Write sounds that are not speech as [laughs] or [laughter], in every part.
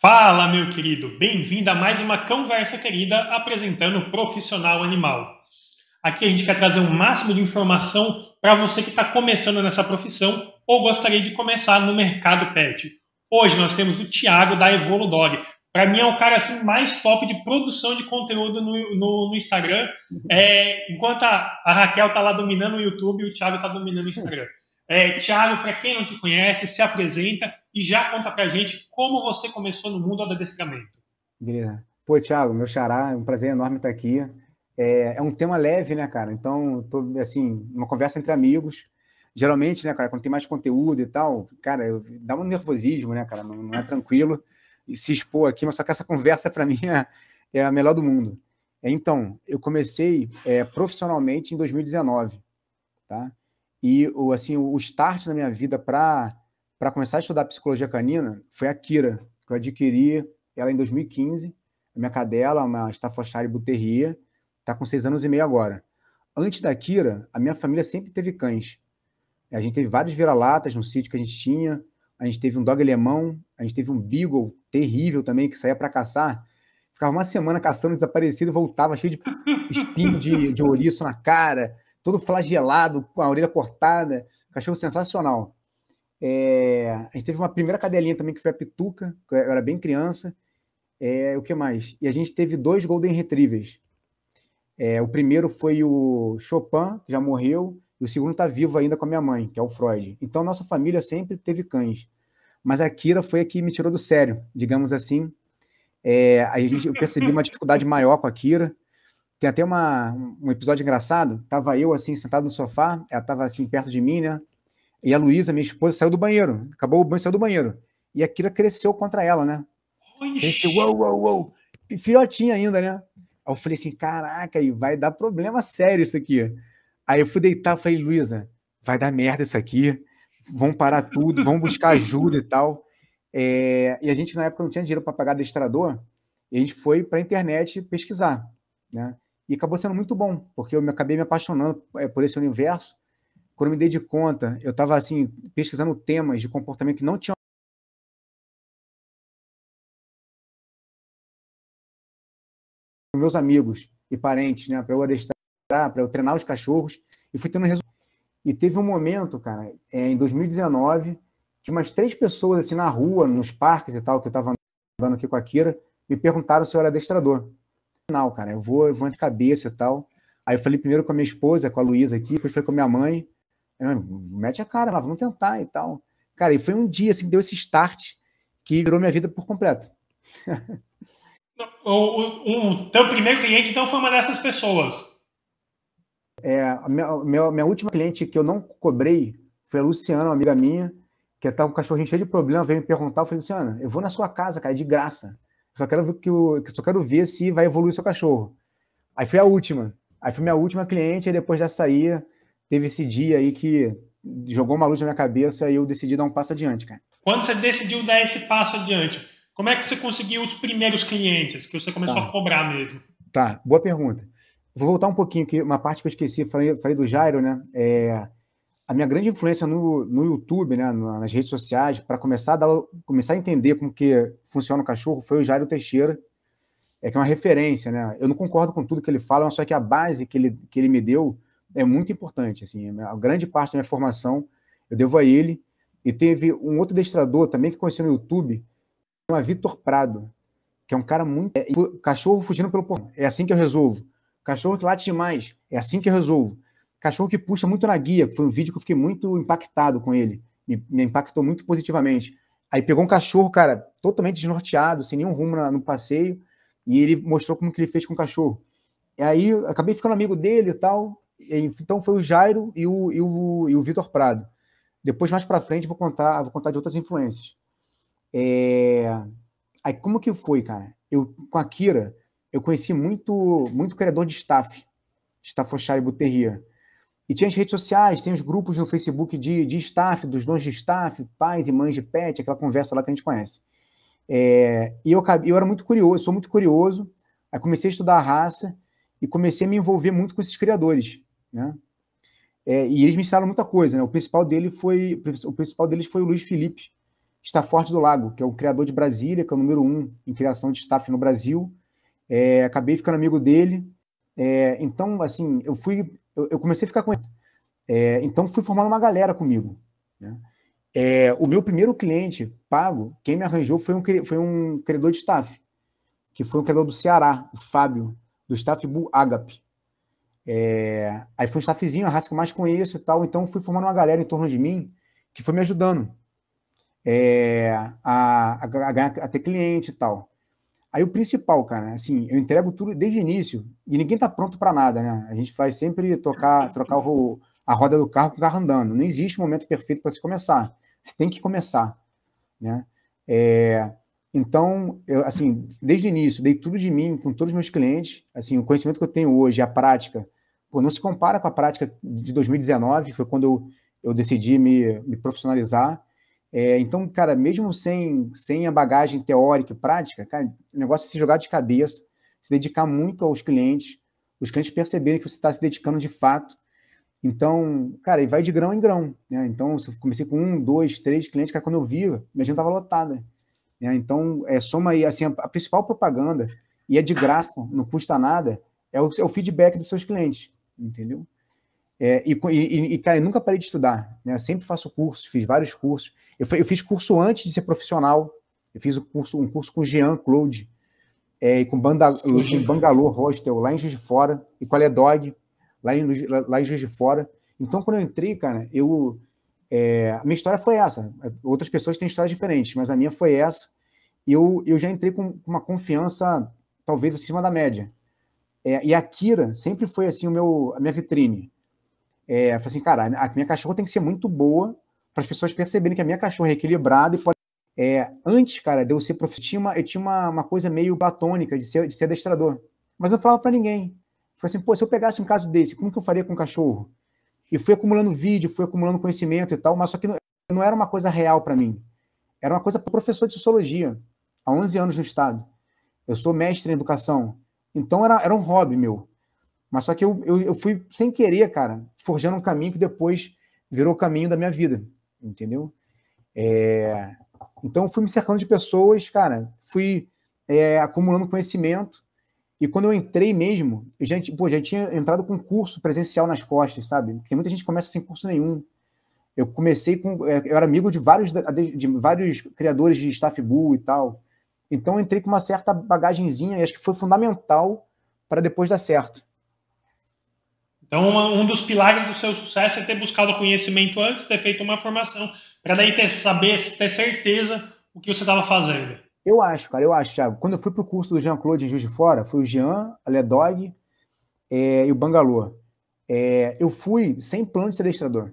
Fala, meu querido! Bem-vindo a mais uma conversa querida apresentando o Profissional Animal. Aqui a gente quer trazer um máximo de informação para você que está começando nessa profissão ou gostaria de começar no mercado pet. Hoje nós temos o Thiago da Evoludog. Para mim é o cara assim, mais top de produção de conteúdo no, no, no Instagram. É, enquanto a, a Raquel está lá dominando o YouTube, o Thiago está dominando o Instagram. É, Thiago, para quem não te conhece, se apresenta e já conta para a gente como você começou no mundo do adestramento. Beleza. Pô, Thiago, meu xará, é um prazer enorme estar aqui. É, é um tema leve, né, cara? Então, tô, assim, uma conversa entre amigos. Geralmente, né, cara, quando tem mais conteúdo e tal, cara, eu, dá um nervosismo, né, cara? Não, não, é tranquilo e se expor aqui, mas só que essa conversa, para [laughs] mim, é, é, a melhor do mundo. Então, eu comecei é, profissionalmente em 2019, tá? E o, assim, o start na minha vida para começar a estudar psicologia canina foi a Kira, que eu adquiri ela em 2015. A minha cadela, uma Staffordshire Buterrier, está com seis anos e meio agora. Antes da Kira, a minha família sempre teve cães. A gente teve vários vira-latas no sítio que a gente tinha. A gente teve um dog alemão, a gente teve um beagle terrível também que saía para caçar. Ficava uma semana caçando desaparecido, voltava cheio de espinho de, de ouriço na cara todo flagelado, com a orelha cortada, cachorro sensacional. É, a gente teve uma primeira cadelinha também que foi a Pituca, eu era bem criança. É, o que mais? E a gente teve dois Golden Retrievers. É, o primeiro foi o Chopin, que já morreu, e o segundo está vivo ainda com a minha mãe, que é o Freud. Então, nossa família sempre teve cães. Mas a Kira foi a que me tirou do sério, digamos assim. É, a gente, eu percebi uma dificuldade maior com a Kira. Tem até uma, um episódio engraçado. Tava eu, assim, sentado no sofá, ela tava, assim, perto de mim, né? E a Luísa, minha esposa, saiu do banheiro. Acabou o banho, saiu do banheiro. E a Kira cresceu contra ela, né? Pensei, uou, uou, uou. Filhotinha ainda, né? Aí eu falei assim, caraca, aí vai dar problema sério isso aqui. Aí eu fui deitar, falei, Luísa, vai dar merda isso aqui. Vão parar tudo, vão buscar ajuda e tal. É... E a gente, na época, não tinha dinheiro para pagar adestrador. E a gente foi para a internet pesquisar, né? E acabou sendo muito bom, porque eu me acabei me apaixonando é, por esse universo. Quando eu me dei de conta, eu estava assim, pesquisando temas de comportamento que não tinham meus amigos e parentes, né, para eu adestrar, para eu treinar os cachorros, e fui tendo resultado. E teve um momento, cara, é, em 2019, que umas três pessoas assim na rua, nos parques e tal, que eu estava andando aqui com a Kira, me perguntaram se eu era adestrador final, cara. Eu vou, eu vou de cabeça e tal. Aí eu falei primeiro com a minha esposa, com a Luísa aqui, depois foi com a minha mãe. Mete a cara lá, vamos tentar e tal. Cara, e foi um dia assim que deu esse start que virou minha vida por completo. o, o, o teu primeiro cliente, então, foi uma dessas pessoas. É, a minha, minha, minha, última cliente que eu não cobrei foi a Luciana, uma amiga minha, que estava com um cachorrinho cheio de problema, veio me perguntar. Eu falei, Luciana, eu vou na sua casa, cara, de graça. Só quero ver que o, só quero ver se vai evoluir seu cachorro. Aí foi a última. Aí foi minha última cliente, e depois dessa aí, teve esse dia aí que jogou uma luz na minha cabeça e eu decidi dar um passo adiante, cara. Quando você decidiu dar esse passo adiante, como é que você conseguiu os primeiros clientes que você começou tá. a cobrar mesmo? Tá, boa pergunta. Vou voltar um pouquinho, que uma parte que eu esqueci, falei, falei do Jairo, né? É, a minha grande influência no, no YouTube, né, nas redes sociais, para começar a dar, começar a entender como que funciona o cachorro, foi o Jairo Teixeira, é que é uma referência, né? Eu não concordo com tudo que ele fala, mas só que a base que ele, que ele me deu é muito importante, assim, a grande parte da minha formação eu devo a ele. E teve um outro destrador também que conheci no YouTube, chama Vitor Prado, que é um cara muito. É, cachorro fugindo pelo portão, é assim que eu resolvo. Cachorro que late demais, é assim que eu resolvo. Cachorro que puxa muito na guia, foi um vídeo que eu fiquei muito impactado com ele, me, me impactou muito positivamente. Aí pegou um cachorro, cara, totalmente desnorteado, sem nenhum rumo no passeio, e ele mostrou como que ele fez com o cachorro. E aí acabei ficando amigo dele e tal. Então foi o Jairo e o, e o, e o Vitor Prado. Depois, mais para frente, vou contar, vou contar de outras influências. É... Aí como que foi, cara? Eu, com a Kira, eu conheci muito, muito criador de staff, Staffordshire Buterrier. E tinha as redes sociais, tem os grupos no Facebook de, de staff, dos donos de staff, pais e mães de pet, aquela conversa lá que a gente conhece. É, e eu, eu era muito curioso, sou muito curioso, aí comecei a estudar a raça e comecei a me envolver muito com esses criadores, né? É, e eles me ensinaram muita coisa, né? O principal dele foi, o principal deles foi o Luiz Felipe Stafford do Lago, que é o criador de Brasília, que é o número um em criação de staff no Brasil. É, acabei ficando amigo dele. É, então, assim, eu fui, eu, eu, comecei a ficar com ele. É, então, fui formando uma galera comigo. Né? É, o meu primeiro cliente pago, quem me arranjou foi um, foi um criador de staff, que foi um criador do Ceará, o Fábio, do staff Bull Agape. É, aí foi um staffzinho, a raça que eu mais conheço e tal. Então, fui formando uma galera em torno de mim que foi me ajudando é, a, a, a, a, ter cliente e tal. Aí o principal, cara, assim, eu entrego tudo desde o início e ninguém tá pronto para nada, né? A gente faz sempre tocar, trocar o, a roda do carro com o carro andando. Não existe momento perfeito para se começar. Você tem que começar, né? É, então, eu, assim, desde o início, dei tudo de mim com todos os meus clientes. Assim, o conhecimento que eu tenho hoje, a prática, pô, não se compara com a prática de 2019, foi quando eu, eu decidi me, me profissionalizar. É, então, cara, mesmo sem, sem a bagagem teórica e prática, cara, o negócio é se jogar de cabeça, se dedicar muito aos clientes, os clientes perceberem que você está se dedicando de fato. Então, cara, e vai de grão em grão. Né? Então, eu comecei com um, dois, três clientes, cara, quando eu vi, minha agenda estava lotada. Né? Então, é, soma aí, assim, a, a, principal propaganda, e é de graça, não custa nada, é o, é o feedback dos seus clientes, entendeu? É, e, e, e, cara, eu nunca parei de estudar, né? Eu sempre faço cursos, fiz vários cursos. Eu, eu, fiz curso antes de ser profissional. Eu fiz um curso, um curso com Jean Claude, é, com Banda, em Bangalore Hostel, lá em Juiz de Fora, e com a Ledog, lá em, lá em Juiz de Fora. Então, quando eu entrei, cara, eu. É, a minha história foi essa. Outras pessoas têm histórias diferentes, mas a minha foi essa. Eu, eu já entrei com uma confiança, talvez acima da média. É, e a Kira sempre foi assim o meu, a minha vitrine. É, eu falei assim, cara, a minha cachorra tem que ser muito boa para as pessoas perceberem que a minha cachorra é equilibrada e pode. É, antes, cara, de eu ser professor, eu tinha uma, uma coisa meio platônica de ser, de ser adestrador. Mas eu não falava para ninguém. Falei assim, pô, se eu pegasse um caso desse, como que eu faria com o cachorro? E fui acumulando vídeo, fui acumulando conhecimento e tal, mas só que não, não era uma coisa real para mim. Era uma coisa para professor de sociologia, há 11 anos no estado. Eu sou mestre em educação. Então era, era um hobby meu. Mas só que eu, eu, eu fui, sem querer, cara, forjando um caminho que depois virou o caminho da minha vida, entendeu? É, então, fui me cercando de pessoas, cara, fui é, acumulando conhecimento. E quando eu entrei mesmo, eu já, pô, já tinha entrado com curso presencial nas costas, sabe? Tem muita gente que começa sem curso nenhum. Eu comecei com. É, eu era amigo de vários, de vários criadores de Staff Bull e tal. Então, entrei com uma certa bagagenzinha e acho que foi fundamental para depois dar certo. Então, um dos pilares do seu sucesso é ter buscado conhecimento antes, ter feito uma formação, para daí ter, saber, ter certeza o que você estava fazendo. Eu acho, cara, eu acho, Thiago. Quando eu fui para o curso do Jean-Claude em Juiz de Fora, foi o Jean, a Ledog é, e o Bangalô. É, eu fui sem plano de ser adestrador.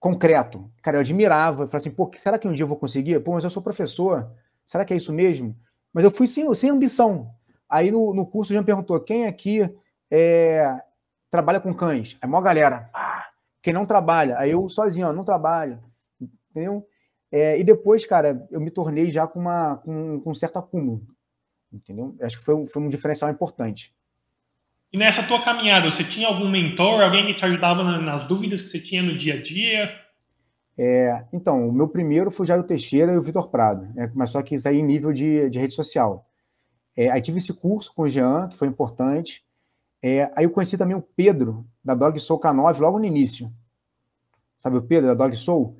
Concreto. Cara, eu admirava. Eu falei assim, pô, será que um dia eu vou conseguir? Pô, mas eu sou professor. Será que é isso mesmo? Mas eu fui sem, sem ambição. Aí no, no curso o Jean perguntou, quem aqui é, trabalha com cães. É maior galera. Ah, quem não trabalha? Aí eu sozinho, ó, não trabalho. Entendeu? É, e depois, cara, eu me tornei já com, uma, com, com um certo acúmulo. Entendeu? Acho que foi, foi um diferencial importante. E nessa tua caminhada, você tinha algum mentor, alguém que te ajudava nas dúvidas que você tinha no dia a dia? É, então, o meu primeiro foi o Jairo Teixeira e o Vitor Prado, né, mas só que isso aí em nível de, de rede social. É, aí tive esse curso com o Jean, que foi importante. É, aí eu conheci também o Pedro, da Dog Soul K9, logo no início. Sabe o Pedro, da Dog Soul?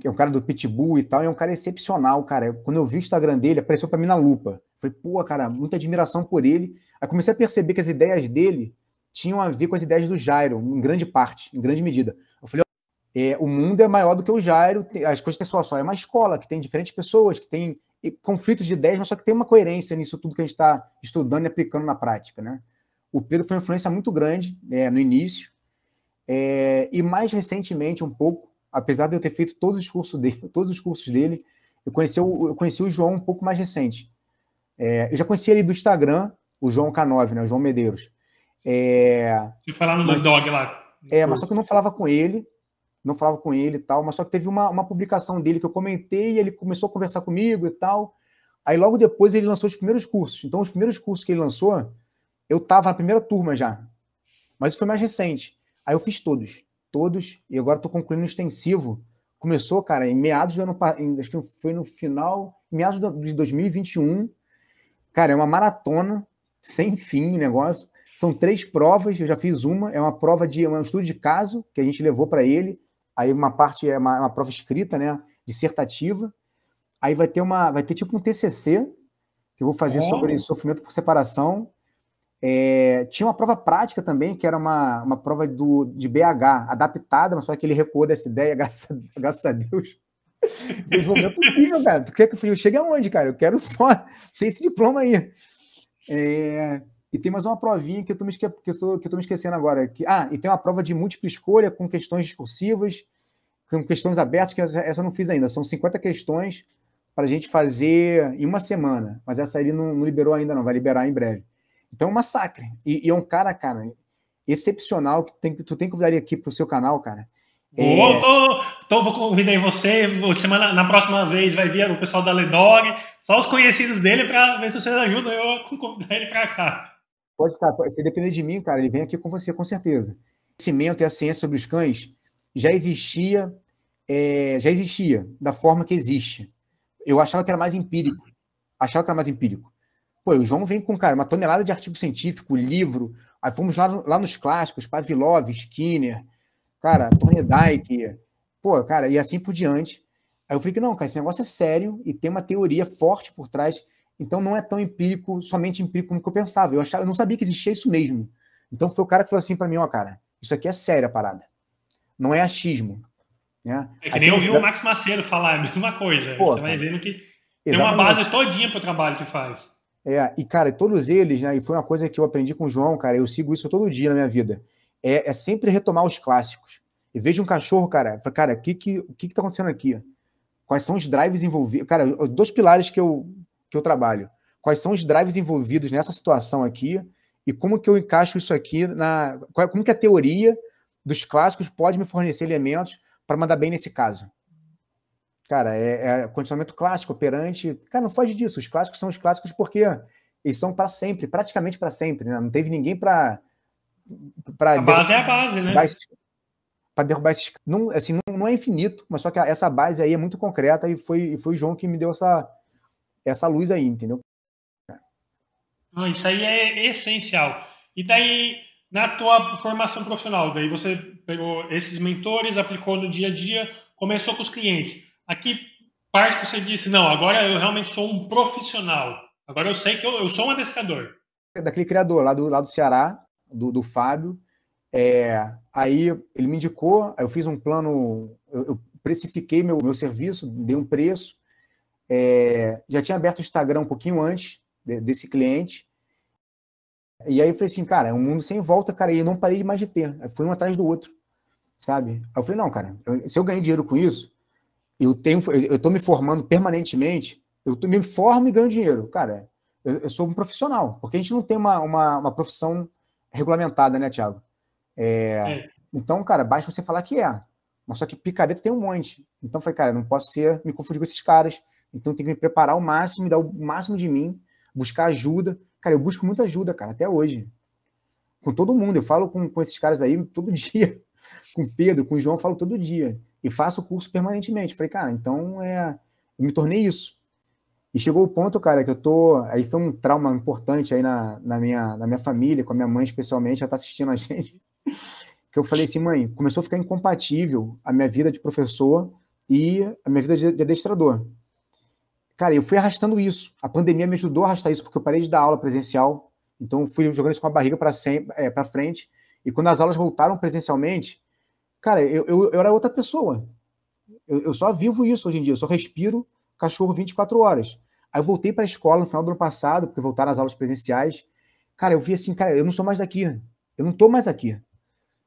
Que é um cara do Pitbull e tal, e é um cara excepcional, cara. Quando eu vi o Instagram dele, apareceu para mim na lupa. Falei, pô, cara, muita admiração por ele. Aí comecei a perceber que as ideias dele tinham a ver com as ideias do Jairo, em grande parte, em grande medida. Eu falei, é, o mundo é maior do que o Jairo, as coisas têm só só. É uma escola que tem diferentes pessoas, que tem conflitos de ideias, mas só que tem uma coerência nisso tudo que a gente está estudando e aplicando na prática, né? O Pedro foi uma influência muito grande é, no início, é, e mais recentemente, um pouco, apesar de eu ter feito todos os cursos dele, [laughs] todos os cursos dele, eu conheci o, eu conheci o João um pouco mais recente. É, eu já conhecia ele do Instagram, o João K9, né, o João Medeiros. É, Você falava no Dog lá. É, mas só que eu não falava com ele, não falava com ele e tal, mas só que teve uma, uma publicação dele que eu comentei e ele começou a conversar comigo e tal. Aí logo depois ele lançou os primeiros cursos. Então, os primeiros cursos que ele lançou, eu estava na primeira turma já, mas foi mais recente. Aí eu fiz todos, todos, e agora estou concluindo um extensivo começou, cara, em meados do ano acho que foi no final, meados de 2021. Cara, é uma maratona sem fim o negócio. São três provas, eu já fiz uma, é uma prova de um estudo de caso que a gente levou para ele. Aí uma parte é uma, uma, prova escrita, né, dissertativa. Aí vai ter uma, vai ter tipo um TCC que eu vou fazer oh. sobre sofrimento por separação. É, tinha uma prova prática também, que era uma, uma prova do, de BH, adaptada, mas só que ele recuou dessa ideia, [laughs] graças a, graças a Deus. É possível, cara. Tu quer que eu chegue aonde, cara? Eu quero só ter esse diploma aí. É, e tem mais uma provinha que eu tô me, me esquecendo agora. Que... Ah, e tem uma prova de múltipla escolha com questões discursivas, com questões abertas, que essa, eu não fiz ainda. São 50 questões para a gente fazer em uma semana. Mas essa ele não, não, liberou ainda, não. Vai liberar em breve. Então é um massacre. E, e é um cara, cara, excepcional que, tem, tu tem que convidar aqui pro seu canal, cara. É... Oh, tô, tô, vou convidar você. Semana, na próxima vez vai vir o pessoal da Ledog, só os conhecidos dele, para ver se vocês ajudam eu a convidar ele para cá. Pode, cara, se depender de mim, cara, ele vem aqui com você, com certeza. O conhecimento e a ciência sobre os cães já existia, é, já existia da forma que existe. Eu achava que era mais empírico. Achava que era mais empírico. Pô, o João vem com, cara, uma tonelada de artigo científico, livro. Aí fomos lá, lá nos clássicos, Pavlov, Skinner, cara, Thorndike, pô, cara, e assim por diante. Aí eu falei que não, cara, esse negócio é sério e tem uma teoria forte por trás então não é tão empírico, somente empírico como que eu pensava. Eu, achava, eu não sabia que existia isso mesmo. Então foi o cara que falou assim para mim, ó, cara, isso aqui é séria a parada. Não é achismo. Né? É que nem ouviu o Max Macedo falar, é a mesma coisa. Pô, Você vai vendo que tem uma base todinha para o trabalho que faz. É, e cara, todos eles, né? E foi uma coisa que eu aprendi com o João, cara, eu sigo isso todo dia na minha vida. É, é sempre retomar os clássicos. E vejo um cachorro, cara, cara, o que que, que que tá acontecendo aqui? Quais são os drives envolvidos? Cara, dois pilares que eu, que eu trabalho. Quais são os drives envolvidos nessa situação aqui e como que eu encaixo isso aqui na. Como que a teoria dos clássicos pode me fornecer elementos para mandar bem nesse caso? Cara, é, é condicionamento clássico, operante. Cara, não foge disso. Os clássicos são os clássicos porque eles são para sempre, praticamente para sempre. Né? Não teve ninguém para. A base é a base, né? Para derrubar esses. Não, assim, não, não, é infinito, mas só que essa base aí é muito concreta e foi, e foi o João que me deu essa, essa luz aí, entendeu? Isso aí é essencial. E daí, na tua formação profissional, daí você pegou esses mentores, aplicou no dia a dia, começou com os clientes. Aqui, parte que você disse, não, agora eu realmente sou um profissional. Agora eu sei que eu, eu sou um adestrador. Daquele criador lá do, lá do Ceará, do, do Fábio. É, aí ele me indicou, eu fiz um plano, eu, eu precifiquei meu, meu serviço, dei um preço, é, já tinha aberto o Instagram um pouquinho antes de, desse cliente. E aí eu falei assim, cara, é um mundo sem volta, cara, e eu não parei mais de ter. Foi um atrás do outro, sabe? Aí eu falei, não, cara, eu, se eu ganhei dinheiro com isso, eu tenho, eu estou me formando permanentemente, eu tô, me formo e ganho dinheiro. Cara, eu, eu, sou um profissional, porque a gente não tem uma, uma, uma profissão regulamentada, né, Thiago? É, é. Então, cara, basta você falar que é. Mas só que picareta tem um monte. Então, eu falei, cara, não posso ser, me confundir com esses caras. Então tem que me preparar ao máximo, dar o máximo de mim, buscar ajuda. Cara, eu busco muita ajuda, cara, até hoje. Com todo mundo. Eu falo com, com esses caras aí todo [laughs] dia. Com Pedro, com o João, eu falo todo dia. E faço o curso permanentemente. Falei, cara, então é. Eu me tornei isso. E chegou o ponto, cara, que eu tô. Aí foi um trauma importante aí na, na, minha, na minha família, com a minha mãe especialmente, ela tá assistindo a [laughs] gente. Que eu falei assim, mãe, começou a ficar incompatível a minha vida de professor e a minha vida de, de adestrador. Cara, eu fui arrastando isso. A pandemia me ajudou a arrastar isso, porque eu parei de dar aula presencial. Então, fui jogando isso com a barriga para é, frente. E quando as aulas voltaram presencialmente, cara, eu, eu, eu era outra pessoa. Eu, eu, só vivo isso hoje em dia. Eu só respiro cachorro 24 horas. Aí eu voltei para a escola no final do ano passado, porque voltaram as aulas presenciais. Cara, eu vi assim, cara, eu não sou mais daqui. Eu não tô mais aqui.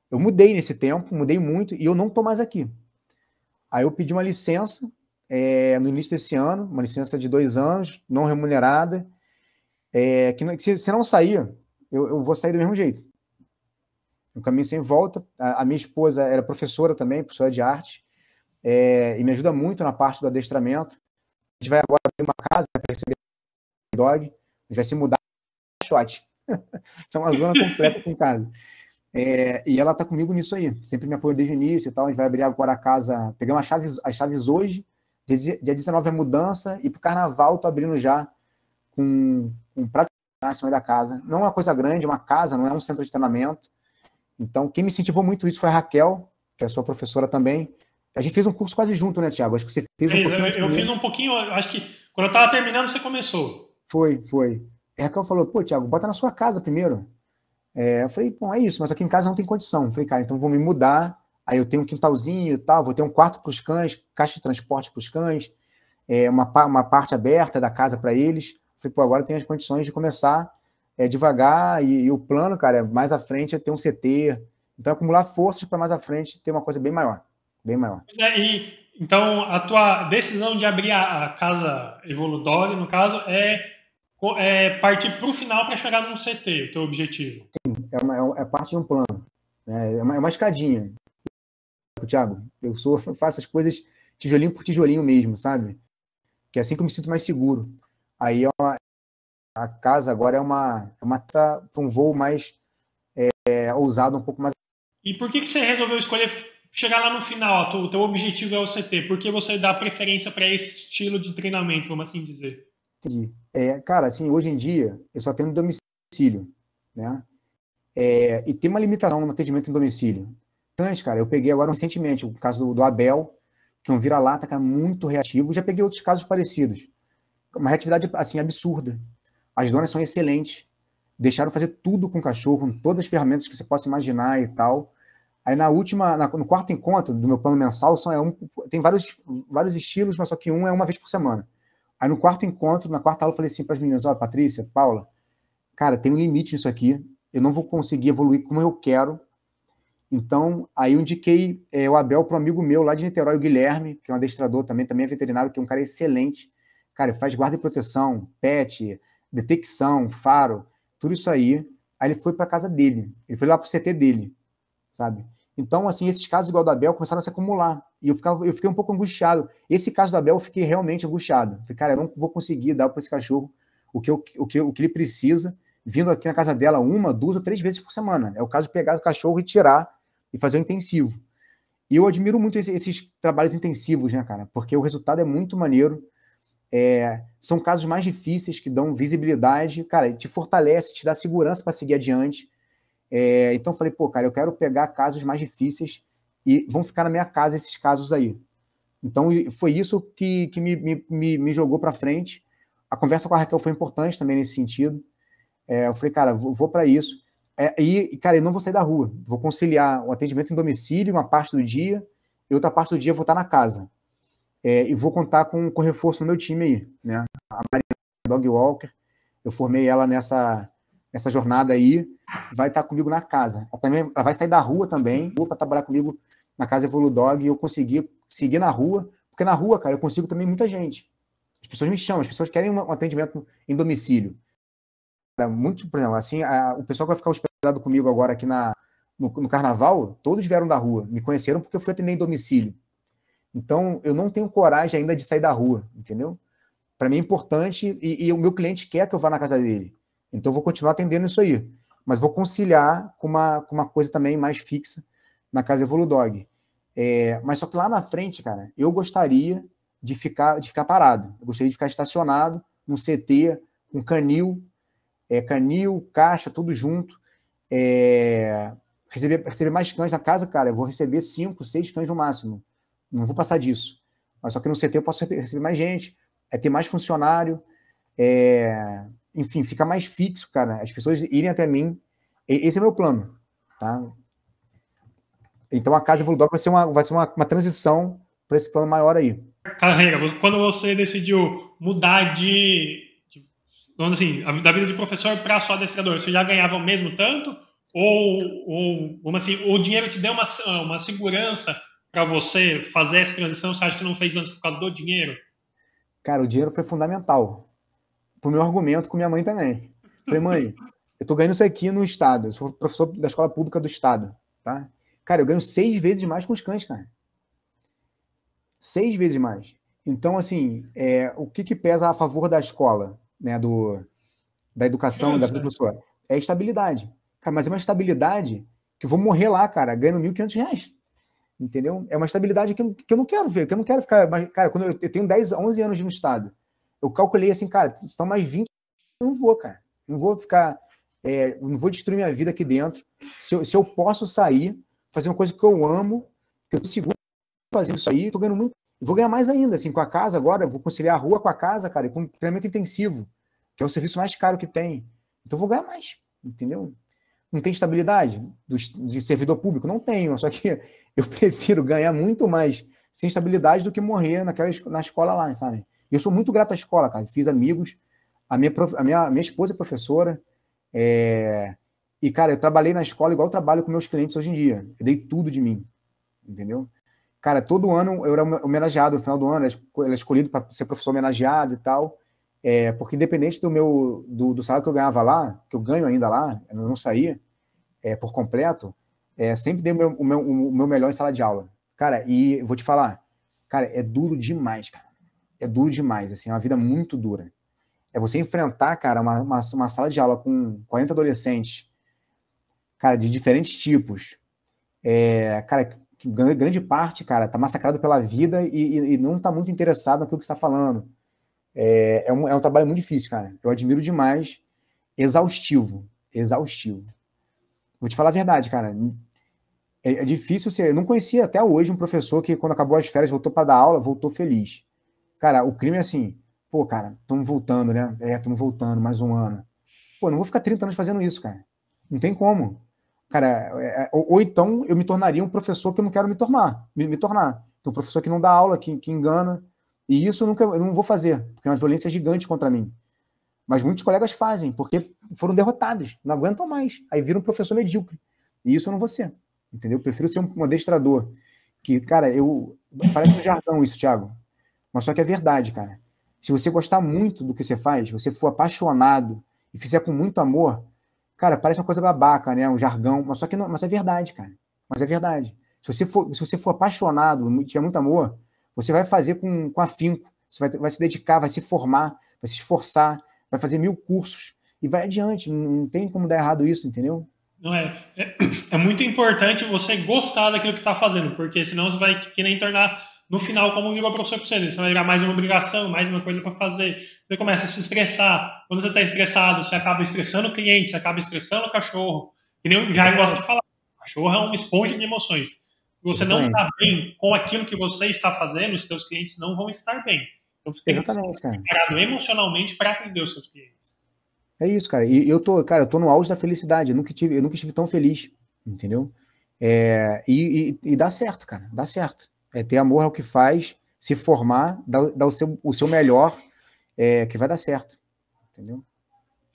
Eu mudei nesse tempo, mudei muito, e eu não tô mais aqui. Aí eu pedi uma licença é, no início desse ano, uma licença de dois anos, não remunerada, é, que, se, se, não sair, eu, eu, vou sair do mesmo jeito. Um caminho sem volta. A, a, minha esposa era professora também, professora de arte, é, e me ajuda muito na parte do adestramento. A gente vai agora abrir uma casa para receber dog, a gente vai se mudar shot. [laughs] então, uma zona completa com casa. É, e ela tá comigo nisso aí, sempre me apoia desde o início e tal. A gente vai abrir agora a casa, pegamos as chaves, as chaves hoje, dia 19 é mudança, e pro carnaval tô abrindo já com, com praticamente cima da casa. Não é uma coisa grande, é uma casa, não é um centro de treinamento. Então, quem me incentivou muito isso foi a Raquel, que é sua professora também. A gente fez um curso quase junto, né, Tiago? Acho que você fez um eu, pouquinho. Eu, eu fiz um pouquinho, acho que quando eu estava terminando, você começou. Foi, foi. A Raquel falou, pô, Tiago, bota na sua casa primeiro. É, eu falei, bom, é isso, mas aqui em casa não tem condição. Eu falei, cara, então vou me mudar. Aí eu tenho um quintalzinho e tal, vou ter um quarto para os cães, caixa de transporte para os cães, é, uma, uma parte aberta da casa para eles. Falei, pô, agora tem as condições de começar é, devagar e, e, o plano, cara, mais à frente é ter um CT. Então, acumular forças para mais à frente ter uma coisa bem maior. Bem maior. É, e, então, a tua decisão de abrir a, a casa Evoludog, no caso, é, é partir para o final para chegar num CT, o teu objetivo. Sim, é, uma, é, é parte de um plano. Né? É, uma, é uma escadinha. Tiago, eu sou, eu [laughs] faço as coisas tijolinho por tijolinho mesmo, sabe? Que é assim que eu me sinto mais seguro. Aí é uma, a casa agora é uma, é uma para um voo mais é, ousado, um pouco mais. E por que, que você resolveu escolher chegar lá no final? O teu objetivo é o CT. Por que você dá preferência para esse estilo de treinamento, vamos assim dizer? Entendi. É, cara, assim, hoje em dia eu só tenho domicílio, né? É, e tem uma limitação no atendimento em domicílio. Então, cara, eu peguei agora recentemente o caso do, do Abel, que é um vira-lata, cara, muito reativo. Já peguei outros casos parecidos. Uma reatividade, assim, absurda. As donas são excelentes. Deixaram fazer tudo com o cachorro, com todas as ferramentas que você possa imaginar e tal. Aí na última, na, no quarto encontro do meu plano mensal, são, é um, tem vários, vários estilos, mas só que um é uma vez por semana. Aí no quarto encontro, na quarta aula, eu falei assim para as meninas: olha, Patrícia, Paula, cara, tem um limite nisso aqui. Eu não vou conseguir evoluir como eu quero. Então, aí eu indiquei é, o Abel para um amigo meu lá de Niterói, o Guilherme, que é um adestrador também, também é veterinário, que é um cara excelente. Cara, faz guarda e proteção, pet, detecção, faro, tudo isso aí. Aí ele foi para casa dele, ele foi lá para o CT dele, sabe? Então, assim, esses casos igual do Abel começaram a se acumular. E eu, ficava, eu fiquei um pouco angustiado. Esse caso do Abel, eu fiquei realmente angustiado. falei, cara, eu não vou conseguir dar para esse cachorro o que, o, que, o que ele precisa, vindo aqui na casa dela uma, duas ou três vezes por semana. É o caso de pegar o cachorro e tirar e fazer o intensivo. E eu admiro muito esses, esses trabalhos intensivos, né, cara? Porque o resultado é muito maneiro. É, são casos mais difíceis que dão visibilidade, cara, te fortalece, te dá segurança para seguir adiante. É, então falei, pô, cara, eu quero pegar casos mais difíceis e vão ficar na minha casa esses casos aí. Então foi isso que, que me, me, me jogou para frente. A conversa com a Raquel foi importante também nesse sentido. É, eu falei, cara, vou, vou para isso. É, e, cara, eu não vou sair da rua. Vou conciliar o atendimento em domicílio, uma parte do dia, e outra parte do dia vou estar na casa. É, e vou contar com, com reforço no meu time aí, né? A Maria Dog Walker, eu formei ela nessa, nessa jornada aí, vai estar comigo na casa. Ela, também, ela vai sair da rua também, para trabalhar comigo na casa Evoludog e eu conseguir seguir na rua, porque na rua, cara, eu consigo também muita gente. As pessoas me chamam, as pessoas querem um atendimento em domicílio. Muito, por exemplo, assim, a, o pessoal que vai ficar hospedado comigo agora aqui na, no, no, carnaval, todos vieram da rua, me conheceram porque eu fui atender em domicílio. Então, eu não tenho coragem ainda de sair da rua, entendeu? Para mim é importante e, e, o meu cliente quer que eu vá na casa dele. Então, eu vou continuar atendendo isso aí. Mas vou conciliar com uma, com uma coisa também mais fixa na casa Evoludog. É, mas só que lá na frente, cara, eu gostaria de ficar, de ficar parado. Eu gostaria de ficar estacionado num CT, com canil, é, canil, caixa, tudo junto. É, receber, receber mais cães na casa, cara, eu vou receber cinco, seis cães no máximo não vou passar disso. Mas só que no CT eu posso receber mais gente, é ter mais funcionário, é, enfim, fica mais fixo, cara. As pessoas irem até mim. Esse é meu plano, tá? Então a casa Evoludoc vai ser uma, vai ser uma, uma transição para esse plano maior aí. Carrega, quando você decidiu mudar de, vamos assim, da vida de professor para só adestrador, você já ganhava o mesmo tanto? Ou, ou vamos assim, o dinheiro te deu uma, uma segurança para você fazer essa transição? Você acha que não fez antes por causa do dinheiro? Cara, o dinheiro foi fundamental. Pro meu argumento com minha mãe também. Falei, mãe, eu tô ganhando isso aqui no Estado. Eu sou professor da escola pública do Estado, tá? Cara, eu ganho seis vezes mais com os cães, cara. Seis vezes mais. Então, assim, é, o que, que pesa a favor da escola, né, do, da educação, da vida professora? É estabilidade. Cara, mas é uma estabilidade que vou morrer lá, cara, ganhando 1.500 reais. Entendeu? É uma estabilidade que eu, que eu não quero ver, que eu não quero ficar. Mas, cara, quando eu, eu tenho 10, 11 anos no estado, eu calculei assim, cara, estão mais 20, eu não vou, cara. Não vou ficar. É, não vou destruir minha vida aqui dentro. Se eu, se eu posso sair, fazer uma coisa que eu amo, que eu seguro fazendo isso aí, tô ganhando muito. Vou ganhar mais ainda, assim, com a casa agora, vou conciliar a rua com a casa, cara, e com treinamento intensivo, que é o serviço mais caro que tem. Então vou ganhar mais, entendeu? Não tem estabilidade de servidor público? Não tenho, [laughs] só que eu prefiro ganhar muito mais sem estabilidade do que morrer naquela, na escola lá, sabe? Eu sou muito grato à escola, cara. Fiz amigos, a minha, a minha, minha esposa é professora, é... e, cara, eu trabalhei na escola igual eu trabalho com meus clientes hoje em dia. Eu dei tudo de mim, entendeu? Cara, todo ano eu era homenageado, no final do ano, era escolhido para ser professor homenageado e tal. É, porque independente do meu do, do, salário que eu ganhava lá, que eu ganho ainda lá, eu não saía é, por completo, é, sempre dei o meu, o, meu, o meu melhor em sala de aula. Cara, e vou te falar, cara, é duro demais, cara. É duro demais, assim, é uma vida muito dura. É você enfrentar, cara, uma, uma, uma sala de aula com 40 adolescentes, cara, de diferentes tipos. É, cara, grande parte, cara, tá massacrado pela vida e, e, e não tá muito interessado naquilo que está falando. É, é, um, é um trabalho muito difícil, cara. Eu admiro demais. Exaustivo. Exaustivo. Vou te falar a verdade, cara. É, é difícil ser. Eu não conhecia até hoje um professor que, quando acabou as férias, voltou para dar aula, voltou feliz. Cara, o crime é assim. Pô, cara, estamos voltando, né? É, estamos voltando, mais um ano. Pô, não vou ficar 30 anos fazendo isso, cara. Não tem como. Cara, é, é, ou, ou, então eu me tornaria um professor que eu não quero me tornar, me, me tornar. Então, um professor que não dá aula, que, que engana. E isso eu, nunca, eu não vou fazer, porque é uma violência gigante contra mim. Mas muitos colegas fazem, porque foram derrotados, não aguentam mais. Aí viram um professor medíocre. E isso eu não vou ser. Entendeu? Eu prefiro ser um adestrador. Que, cara, eu. Parece um jargão isso, Thiago. Mas só que é verdade, cara. Se você gostar muito do que você faz, você for apaixonado e fizer com muito amor, Cara, parece uma coisa babaca, né? Um jargão, mas só que não, mas é verdade, cara. Mas é verdade. Se você for, se você for apaixonado, tiver muito amor, você vai fazer com, com afinco. Você vai, vai se dedicar, vai se formar, vai se esforçar, vai fazer mil cursos e vai adiante. Não, tem como dar errado isso, entendeu? Não é, é, é muito importante você gostar daquilo que está fazendo, porque senão você vai que nem tornar no final, como virou professor para você, você vai virar mais uma obrigação, mais uma coisa para fazer. Você começa a se estressar. Quando você está estressado, você acaba estressando o cliente, você acaba estressando o cachorro. E nem o Jair gosta de falar, o cachorro é uma esponja de emoções. Se você não está bem com aquilo que você está fazendo, os seus clientes não vão estar bem. Então você tem Exatamente, que estar preparado emocionalmente para atender os seus clientes. É isso, cara. E eu tô, cara, eu tô no auge da felicidade. Eu nunca, tive, eu nunca estive tão feliz, entendeu? É, e, e, e dá certo, cara, dá certo é ter amor ao que faz, se formar, dar, dar o, seu, o seu melhor, é, que vai dar certo. Entendeu?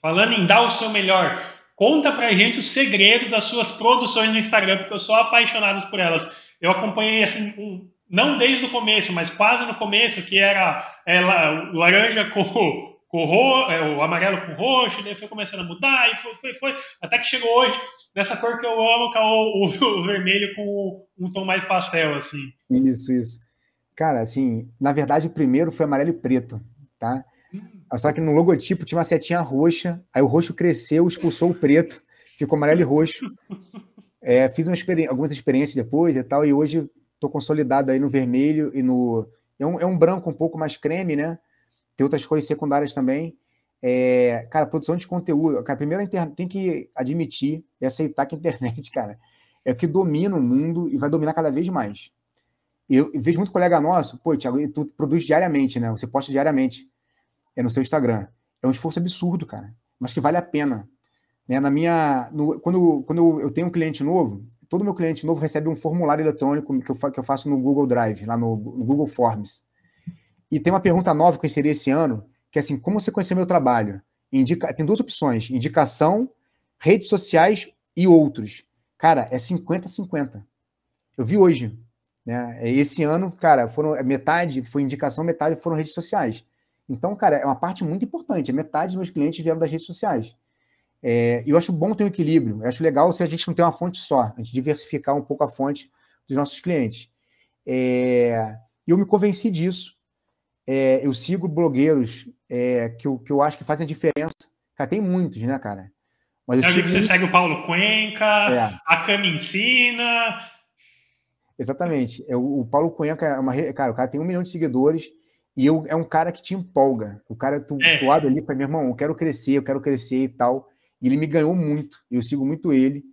Falando em dar o seu melhor, conta pra gente o segredo das suas produções no Instagram, porque eu sou apaixonado por elas. Eu acompanhei assim, um, não desde o começo, mas quase no começo, que era é, laranja com, com ro, é, o amarelo com roxo, daí foi começando a mudar, e foi, foi, foi, até que chegou hoje nessa cor que eu amo, que é o, o, [laughs] o vermelho com um tom mais pastel, assim. Isso, isso. Cara, assim, na verdade o primeiro foi amarelo e preto, tá? Hum. Só que no logotipo tinha uma setinha roxa, aí o roxo cresceu, expulsou o preto, ficou amarelo e roxo. É, fiz uma experi algumas experiências depois e tal, e hoje estou consolidado aí no vermelho e no. É um, é um branco um pouco mais creme, né? Tem outras cores secundárias também. É, cara, produção de conteúdo. Cara, primeiro tem que admitir e aceitar que a internet, [laughs] cara, é o que domina o mundo e vai dominar cada vez mais. Eu, eu vejo muito colega nosso, pô, Thiago, tu produz diariamente, né? Você posta diariamente é no seu Instagram. É um esforço absurdo, cara, mas que vale a pena. Né? Na minha, no, quando, quando eu tenho um cliente novo, todo meu cliente novo recebe um formulário eletrônico que eu, que eu faço no Google Drive, lá no, no Google Forms. E tem uma pergunta nova que eu inseri esse ano, que é assim, como você conheceu meu trabalho? Indica, tem duas opções, indicação, redes sociais e outros. Cara, é 50-50. Eu vi hoje. Né? Esse ano, cara, foram é metade foi indicação, metade foram redes sociais. Então, cara, é uma parte muito importante. Metade dos meus clientes vieram das redes sociais. É, eu acho bom ter um equilíbrio. Eu acho legal se a gente não tem uma fonte só, a gente diversificar um pouco a fonte dos nossos clientes. É, eu me convenci disso é, eu sigo blogueiros é, que, eu, que eu acho que fazem a diferença. Cara, tem muitos, né, cara? Mas eu, eu vi que você muito... segue o Paulo Cuenca, é. a Cami Ensina. Exatamente. É, o, Paulo Cuenca é uma. Cara, o cara tem um milhão de seguidores e eu, é um cara que te empolga. O cara, tu, é. tu abre ali para meu irmão, eu quero crescer, eu quero crescer e tal. E ele me ganhou muito. Eu sigo muito ele.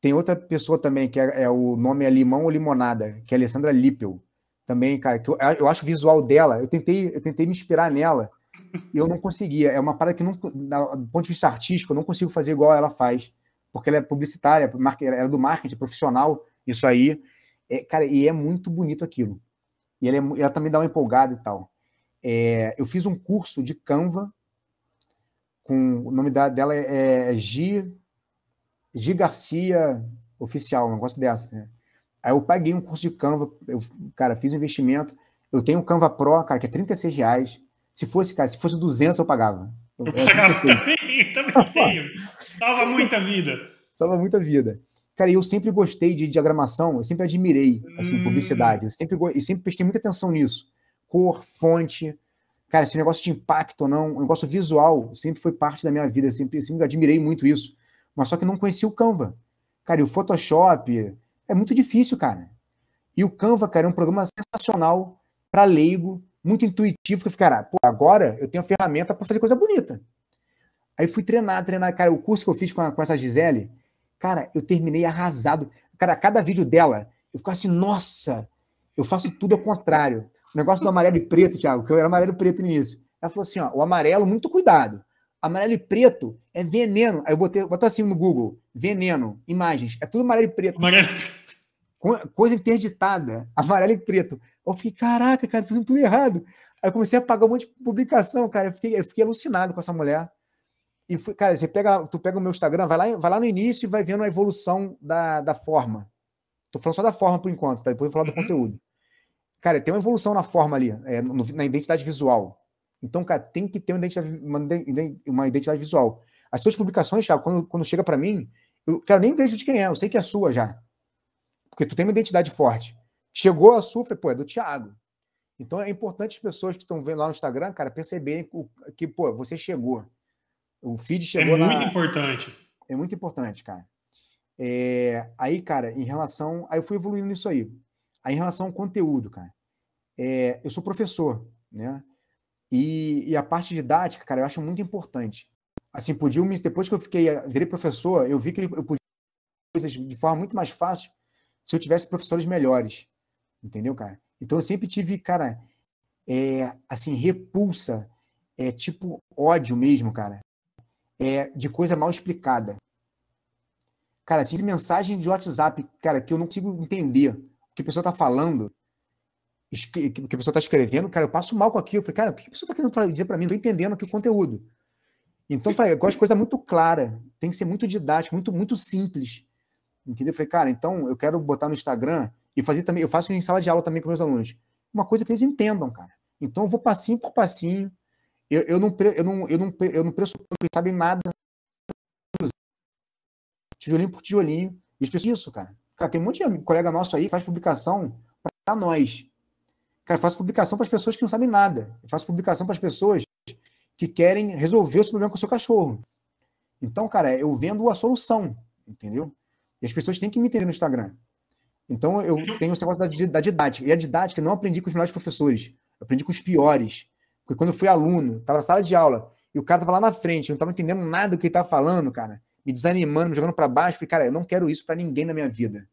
Tem outra pessoa também, que é, é o nome é Limão ou Limonada, que é a Alessandra Lippel. Também, cara, que eu, eu acho o visual dela, eu tentei, eu tentei me inspirar nela e eu não conseguia. É uma parada que, não, do ponto de vista artístico, eu não consigo fazer igual ela faz, porque ela é publicitária, ela é do marketing profissional, isso aí. É, cara, e é muito bonito aquilo. E ela, é, ela também dá uma empolgada e tal. É, eu fiz um curso de Canva, com o nome da, dela é, é Gi, Gi Garcia Oficial, um negócio dessa. Né? Aí eu paguei um curso de Canva, eu, cara, fiz um investimento. Eu tenho o Canva Pro, cara, que é 36 reais. Se fosse, cara, se fosse 200, eu pagava. Eu, eu [laughs] pagava também, também [laughs] tenho. Salva muita vida. Salva muita vida. Cara, eu sempre gostei de diagramação, eu sempre admirei, assim, hum. publicidade. Eu sempre, eu sempre prestei muita atenção nisso. Cor, fonte. Cara, esse negócio de impacto ou não, o negócio visual sempre foi parte da minha vida. Eu sempre, eu sempre admirei muito isso. Mas só que não conhecia o Canva. Cara, e o Photoshop é muito difícil, cara. E o Canva, cara, é um programa sensacional para leigo, muito intuitivo, que eu fiquei, cara, pô, agora eu tenho a ferramenta para fazer coisa bonita. Aí fui treinar, treinar, cara, o curso que eu fiz com, a, com essa Gisele, cara, eu terminei arrasado. Cara, cada vídeo dela, eu ficava assim, nossa, eu faço tudo ao contrário. O negócio do amarelo e preto, Thiago, que eu era amarelo e preto no início. Ela falou assim, ó, o amarelo, muito cuidado. Amarelo e preto é veneno. Aí eu botei, botei assim no Google, veneno, imagens, é tudo amarelo e preto. Amarelo coisa interditada, amarelo e preto. Eu fiquei, caraca, cara, fazendo tudo errado. Aí eu comecei a pagar um monte de publicação, cara. Eu fiquei, eu fiquei alucinado com essa mulher. E fui, cara, você pega, tu pega o meu Instagram, vai lá, vai lá no início e vai vendo a evolução da, da forma. Tô falando só da forma por enquanto, tá? Depois eu vou falar do uhum. conteúdo. Cara, tem uma evolução na forma ali, é, no, na identidade visual. Então, cara, tem que ter uma identidade, uma, identidade visual. As suas publicações, Thiago, quando, quando chega para mim, eu, cara, nem vejo de quem é, eu sei que é sua já. Porque tu tem uma identidade forte. Chegou a sufra, pô, é do Thiago. Então é importante as pessoas que estão vendo lá no Instagram, cara, perceberem que, pô, você chegou. O feed é chegou. É muito na... importante. É muito importante, cara. É... Aí, cara, em relação. Aí eu fui evoluindo nisso aí. Aí, em relação ao conteúdo, cara. É... Eu sou professor, né? E, e, a parte didática, cara, eu acho muito importante. Assim, podia, depois que eu fiquei, virei professor, eu vi que eu podia coisas de forma muito mais fácil se eu tivesse professores melhores. Entendeu, cara? Então eu sempre tive, cara, é, assim, repulsa, é, tipo ódio mesmo, cara, é, de coisa mal explicada. Cara, assim, mensagem de WhatsApp, cara, que eu não consigo entender o que a pessoa tá falando, que a pessoa tá escrevendo, cara, eu passo mal com aquilo. Eu falei, cara, o que a pessoa tá querendo dizer para mim? Não tô entendendo aqui o conteúdo. Então, eu falei, eu gosto de coisa muito clara, tem que ser muito didático, muito, muito simples. Entendeu? Eu falei, cara, então eu quero botar no Instagram e fazer também, eu faço em sala de aula também com meus alunos. Uma coisa que eles entendam, cara. Então eu vou passinho por passinho. Eu, eu, não, eu, não, eu, não, eu não pressuponho que eles sabem nada. Tijolinho por tijolinho. E eles pensam isso, cara. Cara, tem um monte de colega nosso aí faz publicação para nós. Cara, eu faço publicação para as pessoas que não sabem nada. Eu faço publicação para as pessoas que querem resolver o problema com o seu cachorro. Então, cara, eu vendo a solução, entendeu? E as pessoas têm que me entender no Instagram. Então eu tenho esse negócio da, da didática. E a didática eu não aprendi com os melhores professores. Eu aprendi com os piores. Porque quando eu fui aluno, estava na sala de aula, e o cara estava lá na frente, eu não estava entendendo nada do que ele estava falando, cara, me desanimando, me jogando para baixo. Falei, cara, eu não quero isso para ninguém na minha vida.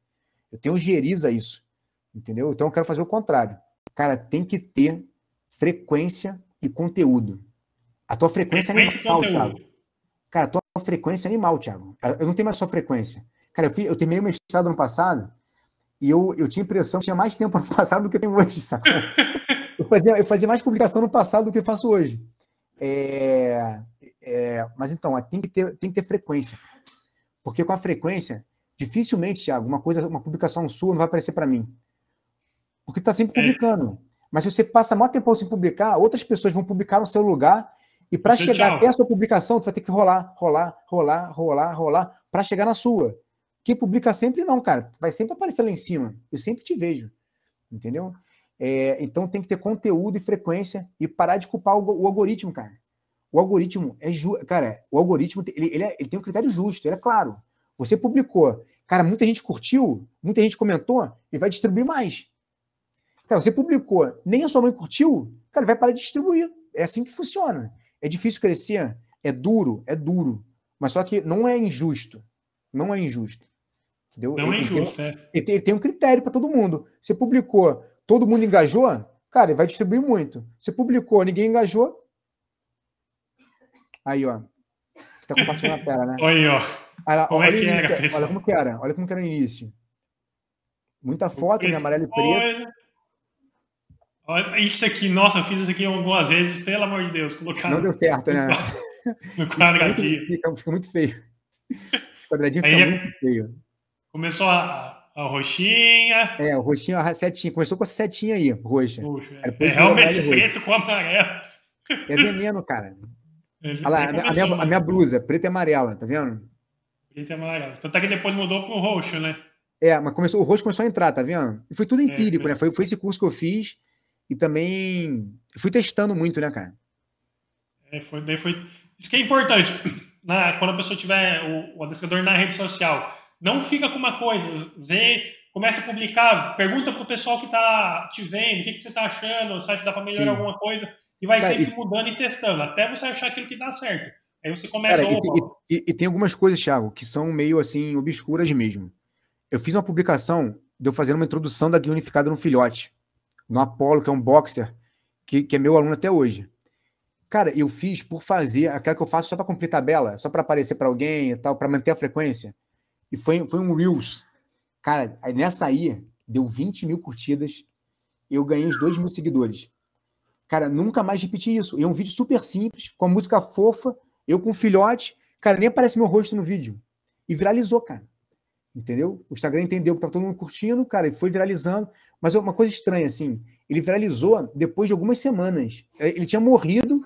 Eu tenho geriza isso. Entendeu? Então eu quero fazer o contrário. Cara, tem que ter frequência e conteúdo. A tua frequência, é animal, Thiago. Cara, a tua frequência é animal, Thiago. Eu não tenho mais só frequência. Cara, eu, fui, eu terminei o mestrado ano passado e eu, eu tinha a impressão que tinha mais tempo [laughs] ano passado do que eu tenho hoje, sacou? [laughs] eu, fazia, eu fazia mais publicação no passado do que eu faço hoje. É, é, mas então, tem que, ter, tem que ter frequência. Porque com a frequência, dificilmente, Thiago, uma coisa, uma publicação sua não vai aparecer para mim. Porque está sempre é. publicando. Mas se você passa muito tempo sem publicar, outras pessoas vão publicar no seu lugar e para chegar tchau. até a sua publicação, tu vai ter que rolar, rolar, rolar, rolar, rolar para chegar na sua. Quem publica sempre não, cara. Vai sempre aparecer lá em cima. Eu sempre te vejo. Entendeu? É, então tem que ter conteúdo e frequência e parar de culpar o, o, algoritmo, cara. O algoritmo é ju... cara, o algoritmo ele, ele, é, ele, tem um critério justo, ele é claro. Você publicou, cara, muita gente curtiu, muita gente comentou, e vai distribuir mais. Cara, você publicou, nem a sua mãe curtiu, cara, vai parar de distribuir. É assim que funciona. É difícil crescer, é duro, é duro, mas só que não é injusto. Não é injusto. Entendeu? Não é ele, é injusto, ele, é. Ele tem, ele tem um critério para todo mundo. Você publicou, todo mundo engajou, cara, ele vai distribuir muito. Você publicou, ninguém engajou. Aí, ó. Você tá compartilhando a tela, né? Olha, ó. Olha, como olha, é que era, olha, olha como que era. Olha como que era no início. Muita foto, né? Amarelo e preto. Isso aqui, nossa, eu fiz isso aqui algumas vezes, pelo amor de Deus. Colocar Não deu certo, né? [laughs] No quadradinho. Fica muito, fica, muito feio. [laughs] Esse quadradinho fica Aí, muito feio. Começou a, a roxinha. É, o roxinho, a setinha. Começou com essa setinha aí, roxa. Puxa, é, é realmente preto com amarelo. É veneno, cara. É, Olha lá, a, minha, a minha blusa, preta e amarela, tá vendo? Preta e amarela. Tanto é que depois mudou pro roxo, né? É, mas começou, o roxo começou a entrar, tá vendo? E foi tudo é, empírico, é, né? Foi, foi esse curso que eu fiz e também fui testando muito, né, cara? É, foi, daí foi... Isso que é importante. [clears throat] Na, quando a pessoa tiver o, o adestrador na rede social, não fica com uma coisa, vê, começa a publicar, pergunta pro pessoal que tá te vendo, o que, que você tá achando, acha que dá para melhorar Sim. alguma coisa, e vai sempre e... mudando e testando, até você achar aquilo que dá certo. Aí você começa Cara, e, e, e, tem algumas coisas, Thiago, que são meio assim, obscuras mesmo. Eu fiz uma publicação de eu fazendo uma introdução da guia unificada no filhote, no Apollo, que é um boxer, que, que é meu aluno até hoje. Cara, eu fiz por fazer aquela que eu faço só para cumprir tabela, só para aparecer para alguém e tal, para manter a frequência. E foi, foi um Reels. Cara, nessa aí, deu 20 mil curtidas. Eu ganhei uns 2 mil seguidores. Cara, nunca mais repeti isso. E é um vídeo super simples, com a música fofa, eu com um filhote. Cara, nem aparece meu rosto no vídeo. E viralizou, cara. Entendeu? O Instagram entendeu que tava todo mundo curtindo, cara, e foi viralizando. Mas é uma coisa estranha, assim. Ele viralizou depois de algumas semanas. Ele tinha morrido,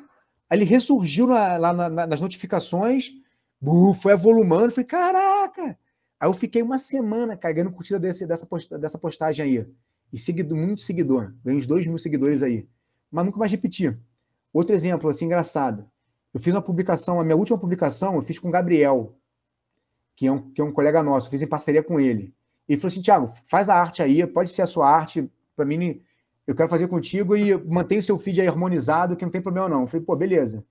aí ele ressurgiu lá, na, nas notificações, foi avolumando. Falei, caraca! Aí eu fiquei uma semana cagando curtida desse, dessa, dessa postagem aí. E seguido, muito seguidor. Ganhei uns dois mil seguidores aí. Mas nunca mais repeti. Outro exemplo, assim, engraçado. Eu fiz uma publicação, a minha última publicação eu fiz com o Gabriel, que é um, que é um colega nosso. Fiz em parceria com ele. Ele falou assim, Thiago, faz a arte aí, pode ser a sua arte. Para mim, eu quero fazer contigo e mantenha o seu feed aí harmonizado, que não tem problema não. Eu falei, pô, beleza.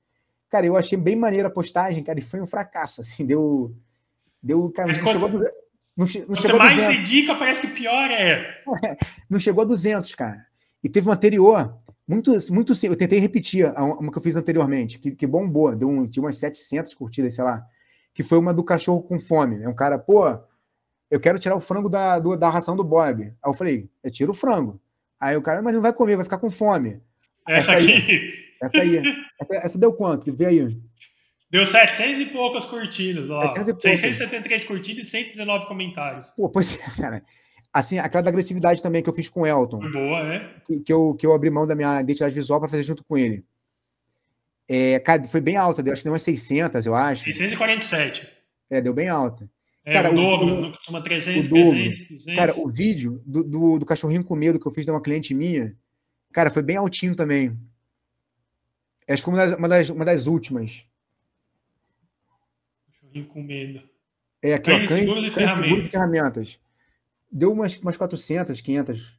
Cara, eu achei bem maneira a postagem, cara, e foi um fracasso, assim, deu Deu, cara, não chegou, a, não, não Você mais dedica, parece que pior é. [laughs] não chegou a 200, cara. E teve uma anterior, muito, muito Eu tentei repetir uma que eu fiz anteriormente, que, que bombou, deu um, tinha umas 700 curtidas, sei lá. Que foi uma do cachorro com fome. É um cara, pô, eu quero tirar o frango da, do, da ração do Bob. Aí eu falei, eu tiro o frango. Aí o cara, mas não vai comer, vai ficar com fome. Essa, essa aqui. Aí, essa aí. Essa, essa deu quanto? Vê aí. Deu 700 e poucas curtidas, ó. 673 curtidas e 119 comentários. Pô, pois é, cara. Assim, aquela da agressividade também que eu fiz com o Elton. Boa, né? Que, que, eu, que eu abri mão da minha identidade visual para fazer junto com ele. É, cara, foi bem alta, deu, acho que deu umas 600, eu acho. 647. É, deu bem alta. É, cara, o dobro, costuma 300, 300, 200. Cara, o vídeo do, do, do, cachorrinho com medo que eu fiz de uma cliente minha, cara, foi bem altinho também. Acho que foi uma das, uma das, uma das últimas com medo. É, aqui, ó, seguro de ferramentas. de ferramentas. Deu umas, umas 400, 500.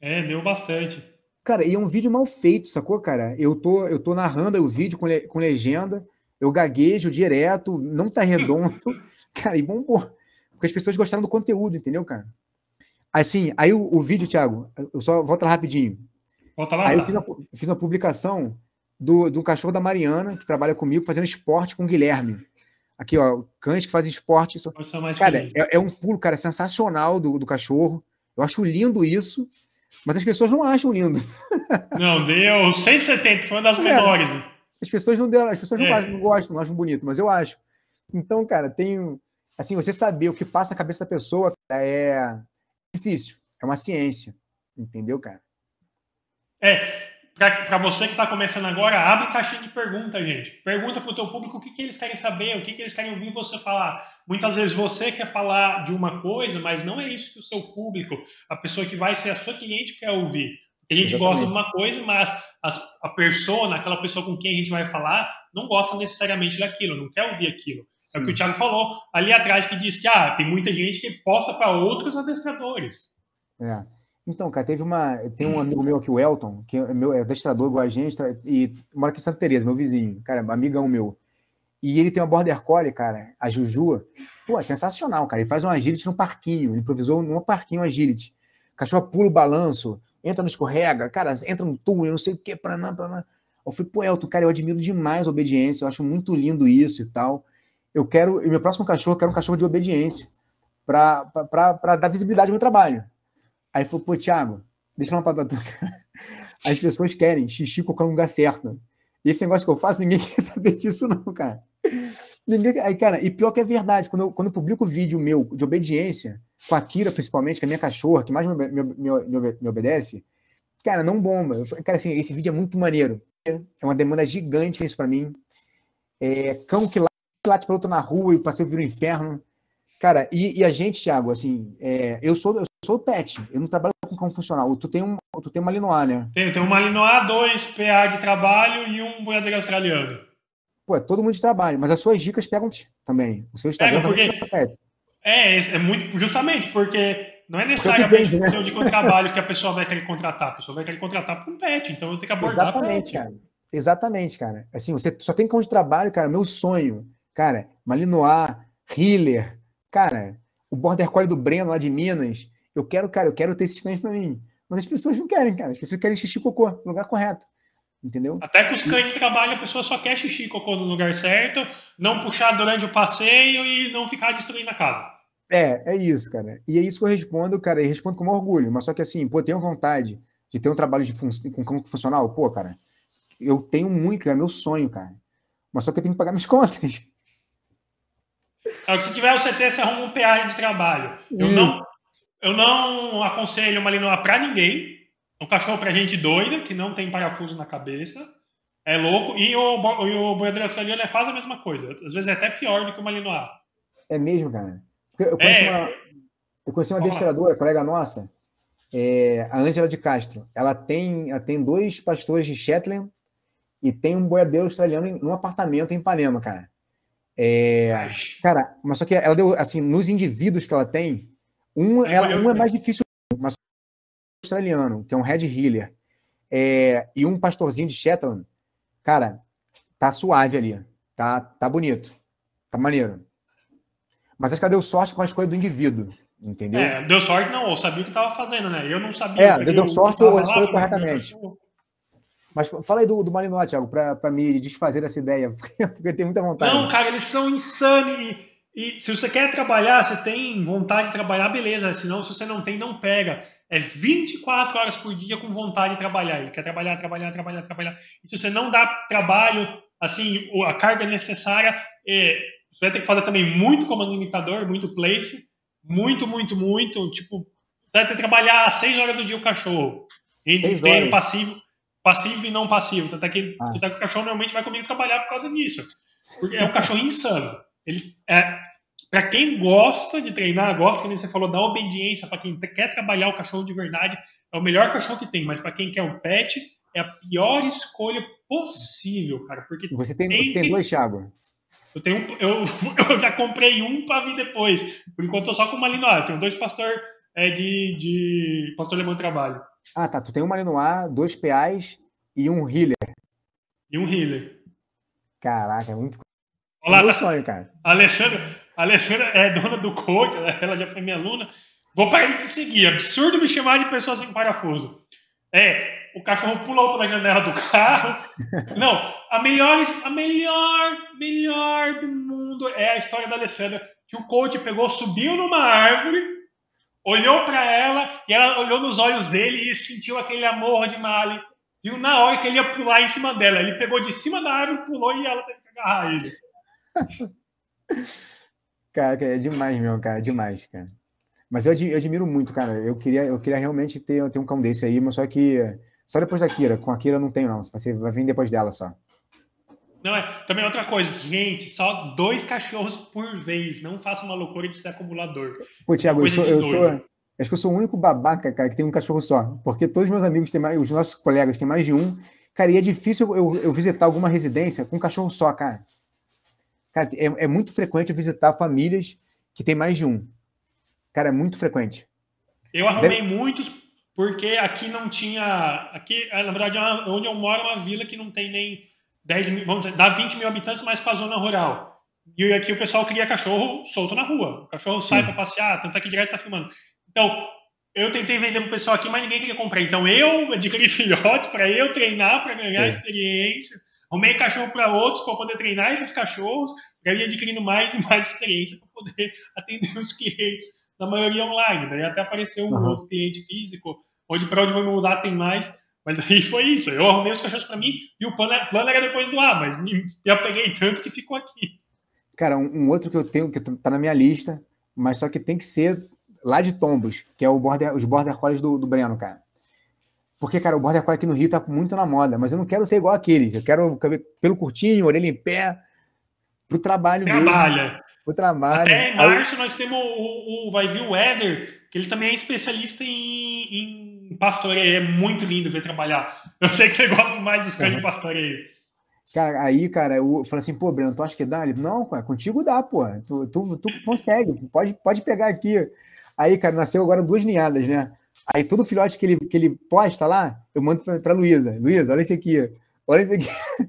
É, deu bastante. Cara, e é um vídeo mal feito, sacou, cara? Eu tô, eu tô narrando o vídeo com, le, com legenda, eu gaguejo direto, não tá redondo. [laughs] cara, e bombou. Porque as pessoas gostaram do conteúdo, entendeu, cara? Assim, aí o, o vídeo, Thiago, eu só volto lá rapidinho. Volta lá. Aí tá. eu fiz uma, fiz uma publicação do, do cachorro da Mariana, que trabalha comigo, fazendo esporte com o Guilherme. Aqui, ó, cães que fazem esporte. São... Cara, é, é, um pulo, cara, sensacional do, do cachorro. Eu acho lindo isso, mas as pessoas não acham lindo. Não, deu 170, foi uma das é, menores. As pessoas não deram, as pessoas é. não, não, gostam, não acham bonito, mas eu acho. Então, cara, tem. Assim, você saber o que passa na cabeça da pessoa é difícil. É uma ciência. Entendeu, cara? É, para você que está começando agora, abre caixinha de pergunta, gente. Pergunta para o teu público o que, que eles querem saber, o que, que eles querem ouvir você falar. Muitas vezes você quer falar de uma coisa, mas não é isso que o seu público, a pessoa que vai ser a sua cliente, quer ouvir. A gente Exatamente. gosta de uma coisa, mas a, a persona, aquela pessoa com quem a gente vai falar, não gosta necessariamente daquilo, não quer ouvir aquilo. Sim. É o que o Thiago falou ali atrás, que diz que ah, tem muita gente que posta para outros adestradores. É. Então, cara, teve uma. Tem um amigo meu aqui, o Elton, que é meu é adestrador igual a gente, tá, e mora aqui em Santa Teresa, meu vizinho, cara, amigão meu. E ele tem uma border collie, cara, a Juju. Pô, é sensacional, cara. Ele faz um agility no parquinho, ele improvisou num parquinho um agility. Cachorro pula o balanço, entra no escorrega, cara, entra no túnel, não sei o que, para não. Eu falei, pô, Elton, cara, eu admiro demais a obediência, eu acho muito lindo isso e tal. Eu quero, e meu próximo cachorro, eu quero um cachorro de obediência, para dar visibilidade ao meu trabalho. Aí falou, pô, Thiago, deixa eu falar pra tu. As pessoas querem xixi cocô no lugar certo. Esse negócio que eu faço, ninguém [laughs] quer saber disso, não, cara. Ninguém... Aí, cara, e pior que é verdade, quando eu, quando eu publico vídeo meu de obediência, com a Kira principalmente, que é minha cachorra, que mais me, me, me, me obedece, cara, não bomba. Eu cara, assim, esse vídeo é muito maneiro. É uma demanda gigante isso para mim. É, cão que late para outro na rua e o passeio vira um inferno. Cara, e, e a gente, Thiago, assim, é, eu sou eu sou pet, eu não trabalho com cão funcional. Tu tem, um, tu tem uma Malinois, né? Tem, tem um Malinois, dois PA de trabalho e um boiadeiro australiano. Pô, é todo mundo de trabalho, mas as suas dicas pegam também. O seu Instagram Pega porque... É, é muito justamente porque não é necessariamente o né? de trabalho que a pessoa vai querer contratar, a pessoa vai querer contratar para um pet, então eu tenho que abordar Exatamente, cara. Exatamente, cara. Assim, você só tem cão de trabalho, cara, meu sonho, cara, Malinois, Healer, cara, o Border Collie do Breno lá de Minas, eu quero, cara, eu quero ter esses cães para mim. Mas as pessoas não querem, cara. As pessoas querem xixi cocô no lugar correto. Entendeu? Até que os cães de trabalho, a pessoa só quer xixi e cocô no lugar certo, não puxar durante o passeio e não ficar destruindo a casa. É, é isso, cara. E é isso que eu respondo, cara, e respondo com orgulho. Mas só que assim, pô, tenho vontade de ter um trabalho de fun com cão funcional, pô, cara, eu tenho muito, cara, meu sonho, cara. Mas só que eu tenho que pagar minhas [laughs] contas. É, se tiver o CT, você arruma um PA de trabalho. Eu não, eu não aconselho uma Malinois para ninguém. Um cachorro para gente doida, que não tem parafuso na cabeça. É louco. E o, e o boiadeiro australiano é quase a mesma coisa. Às vezes é até pior do que o Malinois. É mesmo, cara? Eu conheci, é... uma, eu conheci uma adestradora, colega nossa, é, a Ângela de Castro. Ela tem, ela tem dois pastores de Shetland e tem um boiadeiro australiano num apartamento em Ipanema, cara. É, cara, mas só que ela deu, assim, nos indivíduos que ela tem, um, ela, um é mais difícil, mas australiano, que é um Red Healer, é, e um pastorzinho de Shetland, cara, tá suave ali, tá, tá bonito, tá maneiro. Mas acho que ela deu sorte com a escolha do indivíduo, entendeu? É, deu sorte não, eu sabia o que tava fazendo, né? Eu não sabia. É, deu sorte ou ela escolheu corretamente. Mas fala aí do, do Malinois, Thiago, para me desfazer dessa ideia, [laughs] porque, porque tem muita vontade. Não, cara, eles são insanos. E, e, se você quer trabalhar, você tem vontade de trabalhar, beleza. Senão, se você não tem, não pega. É 24 horas por dia com vontade de trabalhar. Ele quer trabalhar, trabalhar, trabalhar, trabalhar. E se você não dá trabalho, assim, a carga necessária, é, você vai ter que fazer também muito comando limitador, muito plate. Muito, muito, muito. Tipo, você vai ter que trabalhar 6 horas do dia o cachorro. Entre treino passivo passivo e não passivo. Tanto é que, ah. que o cachorro normalmente vai comigo trabalhar por causa disso. Porque é um [laughs] cachorro insano. Ele é. Para quem gosta de treinar, gosta, como você falou, da obediência, para quem quer trabalhar o cachorro de verdade, é o melhor cachorro que tem. Mas para quem quer um pet, é a pior escolha possível, cara. Porque você tem, tem você tem dois, Thiago? Eu, tenho, eu, [laughs] eu já comprei um para vir depois. Por enquanto, eu tô só com uma Malinois. Eu tenho dois pastor é, de, de pastor alemão de trabalho. Ah, tá. Tu tem um Malinois, dois PAs e um healer. E um healer. Caraca, é muito. Olá, é tá... sonho, cara. A Alessandra, a Alessandra é dona do coach, ela já foi minha aluna. Vou parar de te seguir. Absurdo me chamar de pessoa sem parafuso. É, o cachorro pulou pela janela do carro. [laughs] Não, a melhor, a melhor, melhor do mundo é a história da Alessandra. Que o coach pegou, subiu numa árvore olhou para ela e ela olhou nos olhos dele e sentiu aquele amor de Mali. Viu na hora que ele ia pular em cima dela. Ele pegou de cima da árvore, pulou e ela teve que agarrar ele. [laughs] cara, é demais mesmo, cara, é demais, cara. Mas eu, eu, admiro muito, cara. Eu queria, eu queria realmente ter, ter um cão desse aí, mas só que só depois da Kira. Com a Kira não tenho, não. Você vai vir depois dela só. Não, é. Também outra coisa, gente, só dois cachorros por vez. Não faça uma loucura de ser acumulador. Pô, Thiago, eu sou, eu, tô, Acho que eu sou o único babaca, cara, que tem um cachorro só. Porque todos os meus amigos têm mais, os nossos colegas têm mais de um. Cara, e é difícil eu, eu visitar alguma residência com um cachorro só, cara. Cara, é, é muito frequente eu visitar famílias que tem mais de um. Cara, é muito frequente. Eu arrumei Deve... muitos porque aqui não tinha. Aqui, na verdade, é onde eu moro é uma vila que não tem nem 10 mil, vamos dizer, dá 20 mil habitantes, mas com a zona rural. E aqui o pessoal cria cachorro solto na rua. O cachorro sai para passear, tanto aqui direto tá filmando. Então, eu tentei vender pro pessoal aqui, mas ninguém queria comprar. Então, eu adquiri [laughs] filhotes para eu treinar, para ganhar é. experiência. Arrumei cachorro para outros para poder treinar esses cachorros, para ir adquirindo mais e mais experiência para poder [laughs] atender os clientes, na maioria online. Daí até apareceu um uhum. outro cliente físico, onde para onde vou mudar tem mais. Mas [laughs] aí foi isso. Eu arrumei os cachorros para mim e o plano, plano era depois do ar, mas me, me apeguei tanto que ficou aqui. Cara, um, um, outro que eu tenho, que tá na minha lista, mas só que tem que ser lá de Tombos, que é o border, os Border Collies do, do Breno, cara. Porque, cara, o Border Collie aqui no Rio tá muito na moda, mas eu não quero ser igual aquele. Eu quero pelo curtinho, orelha em pé, pro trabalho Trabalha. mesmo. Pro trabalho. Até em março nós temos o, o, vai vir o Éder, que ele também é especialista em, em pastoreio. É muito lindo ver trabalhar. Eu sei que você gosta mais dos cães uhum. de pastoreio. Cara, aí, cara, eu falei assim, pô, Breno, tu acha que dá? Ele, não, cara, contigo dá, pô. Tu, tu, tu consegue, pode, pode pegar aqui. Aí, cara, nasceu agora duas ninhadas, né? Aí todo filhote que ele, que ele posta lá, eu mando pra, pra Luísa. Luísa, olha esse aqui. Olha esse aqui. [laughs]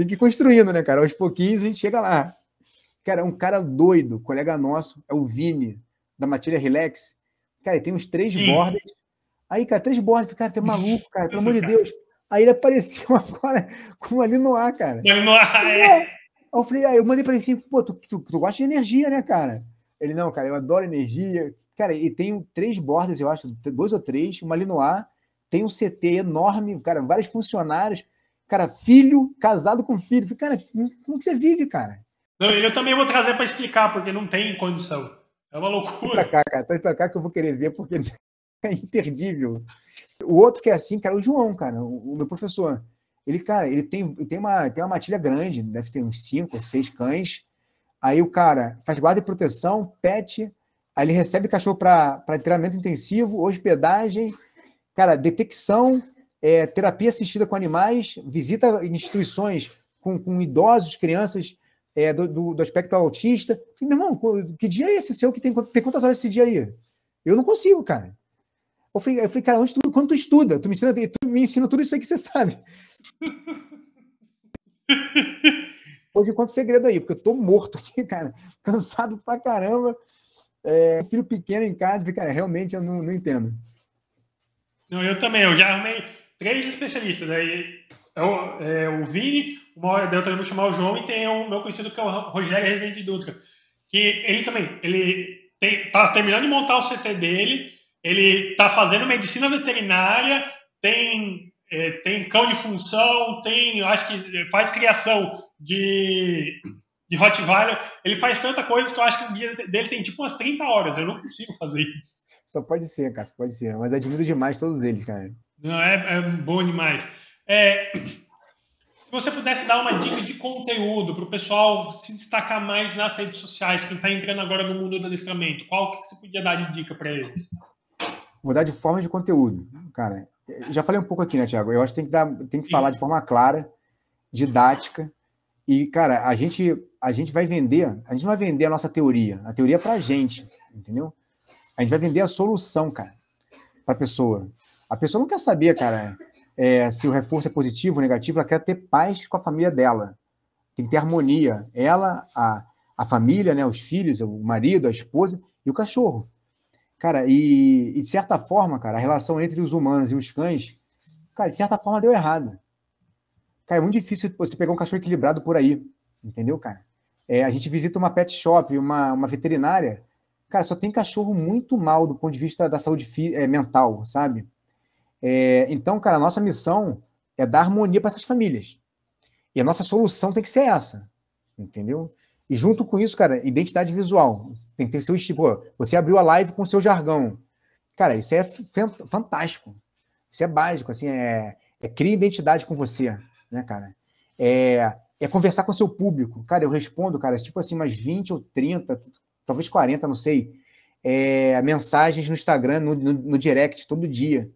Tem que ir construindo, né, cara? Aos pouquinhos a gente chega lá. Cara, um cara doido, colega nosso, é o Vini, da Matilha Relax. Cara, ele tem uns três Sim. bordas. Aí, cara, três bordas. Cara, tem maluco, cara, pelo amor de [laughs] Deus. Aí ele apareceu [laughs] agora com ali no ar, cara. Ali no ar, é. Aí eu falei, aí eu mandei pra ele assim, pô, tu, tu, tu gosta de energia, né, cara? Ele, não, cara, eu adoro energia. Cara, e tem três bordas, eu acho, dois ou três, uma ali no ar, tem um CT enorme, cara, vários funcionários, cara, filho, casado com filho. Cara, como que você vive, cara? Não, eu também vou trazer para explicar, porque não tem condição. É uma loucura. Pra cá, cara, pra cá que eu vou querer ver, porque [laughs] é imperdível. O outro que é assim, cara, é o João, cara, o, meu professor. Ele, cara, ele tem, tem, uma, tem uma matilha grande, deve ter uns cinco ou seis cães. Aí o cara faz guarda e proteção, pet, Aí ele recebe cachorro para treinamento intensivo, hospedagem, cara, detecção, é, terapia assistida com animais, visita instituições com, com idosos, crianças é, do, do, do, aspecto autista. Meu irmão, que dia é esse seu que tem, tem quantas horas esse dia aí? Eu não consigo, cara. Eu falei, eu falei cara, onde tu, quando tu estuda, tu me, ensina, tu me ensina tudo isso aí que você sabe. [laughs] Hoje conta o segredo aí, porque eu tô morto aqui, cara, cansado pra caramba. É, filho pequeno em casa, fica, realmente eu não, não entendo. Não, eu também, eu já arrumei três especialistas. Aí é o, é, o Vini, uma, eu também vou chamar o João, e tem o meu conhecido que é o Rogério Rezende Dutra. Que ele também, ele tem, tá terminando de montar o CT dele, ele tá fazendo medicina veterinária, tem, é, tem cão de função, tem, acho que faz criação de de Rottweiler, ele faz tanta coisa que eu acho que o dia dele tem tipo umas 30 horas. Eu não consigo fazer isso. Só pode ser, cara, pode ser. Mas admiro demais todos eles, cara. Não, é, é bom demais. É, [clears throat] se você pudesse dar uma dica de conteúdo para o pessoal se destacar mais nas redes sociais, quem está entrando agora no mundo do adestramento, qual que você podia dar de dica para eles? Vou dar de forma de conteúdo, cara. Já falei um pouco aqui, né, Tiago? Eu acho que tem que, dar, tem que falar de forma clara, didática, e, cara, a gente, a gente vai vender, a gente não vai vender a nossa teoria. A teoria é pra gente, entendeu? A gente vai vender a solução, cara, pra pessoa. A pessoa não quer saber, cara, é, se o reforço é positivo ou negativo, ela quer ter paz com a família dela. Tem que ter harmonia. Ela, a, a família, né, os filhos, o marido, a esposa e o cachorro. Cara, e, e de certa forma, cara, a relação entre os humanos e os cães, cara, de certa forma deu errado. Cara, é muito difícil você pegar um cachorro equilibrado por aí, entendeu, cara? É, a gente visita uma pet shop, uma, uma veterinária, cara, só tem cachorro muito mal do ponto de vista da saúde é, mental, sabe? É, então, cara, a nossa missão é dar harmonia para essas famílias. E a nossa solução tem que ser essa, entendeu? E junto com isso, cara, identidade visual. Tem que ter seu estilo. Você abriu a live com seu jargão. Cara, isso é fantástico. Isso é básico, assim, é, é cria identidade com você né, cara? É, é conversar com seu público. Cara, eu respondo, cara, tipo assim, umas 20 ou 30, talvez 40, não sei, é, mensagens no Instagram, no, no, no, direct, todo dia.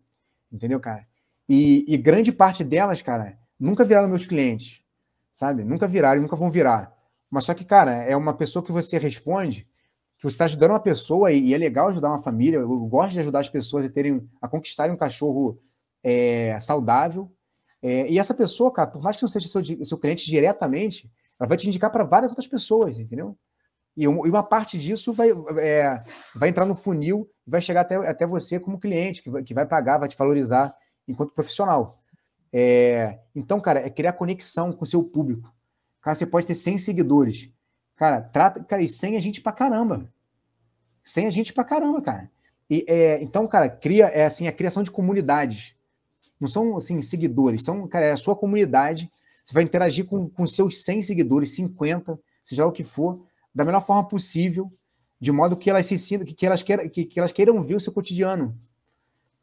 Entendeu, cara? E, e, grande parte delas, cara, nunca viraram meus clientes, sabe? Nunca viraram, nunca vão virar. Mas só que, cara, é uma pessoa que você responde, que você está ajudando uma pessoa e, e, é legal ajudar uma família. Eu gosto de ajudar as pessoas a terem, a conquistarem um cachorro é, saudável. É, e essa pessoa, cara, por mais que não seja seu, seu cliente diretamente, ela vai te indicar para várias outras pessoas, entendeu? E, uma parte disso vai, é, vai entrar no funil vai chegar até, até você como cliente, que vai, que vai pagar, vai te valorizar enquanto profissional. É, então, cara, é criar conexão com o seu público. Cara, você pode ter 100 seguidores. Cara, trata. Cara, e 100 é gente pra caramba. 100 é gente pra caramba, cara. E, é, então, cara, cria é assim, a criação de comunidades. Não são assim, seguidores, são, cara, é a sua comunidade. Você vai interagir com, com seus 100 seguidores, 50, seja o que for da melhor forma possível, de modo que elas se sintam, que, que, elas, queiram, que, que elas queiram ver o seu cotidiano.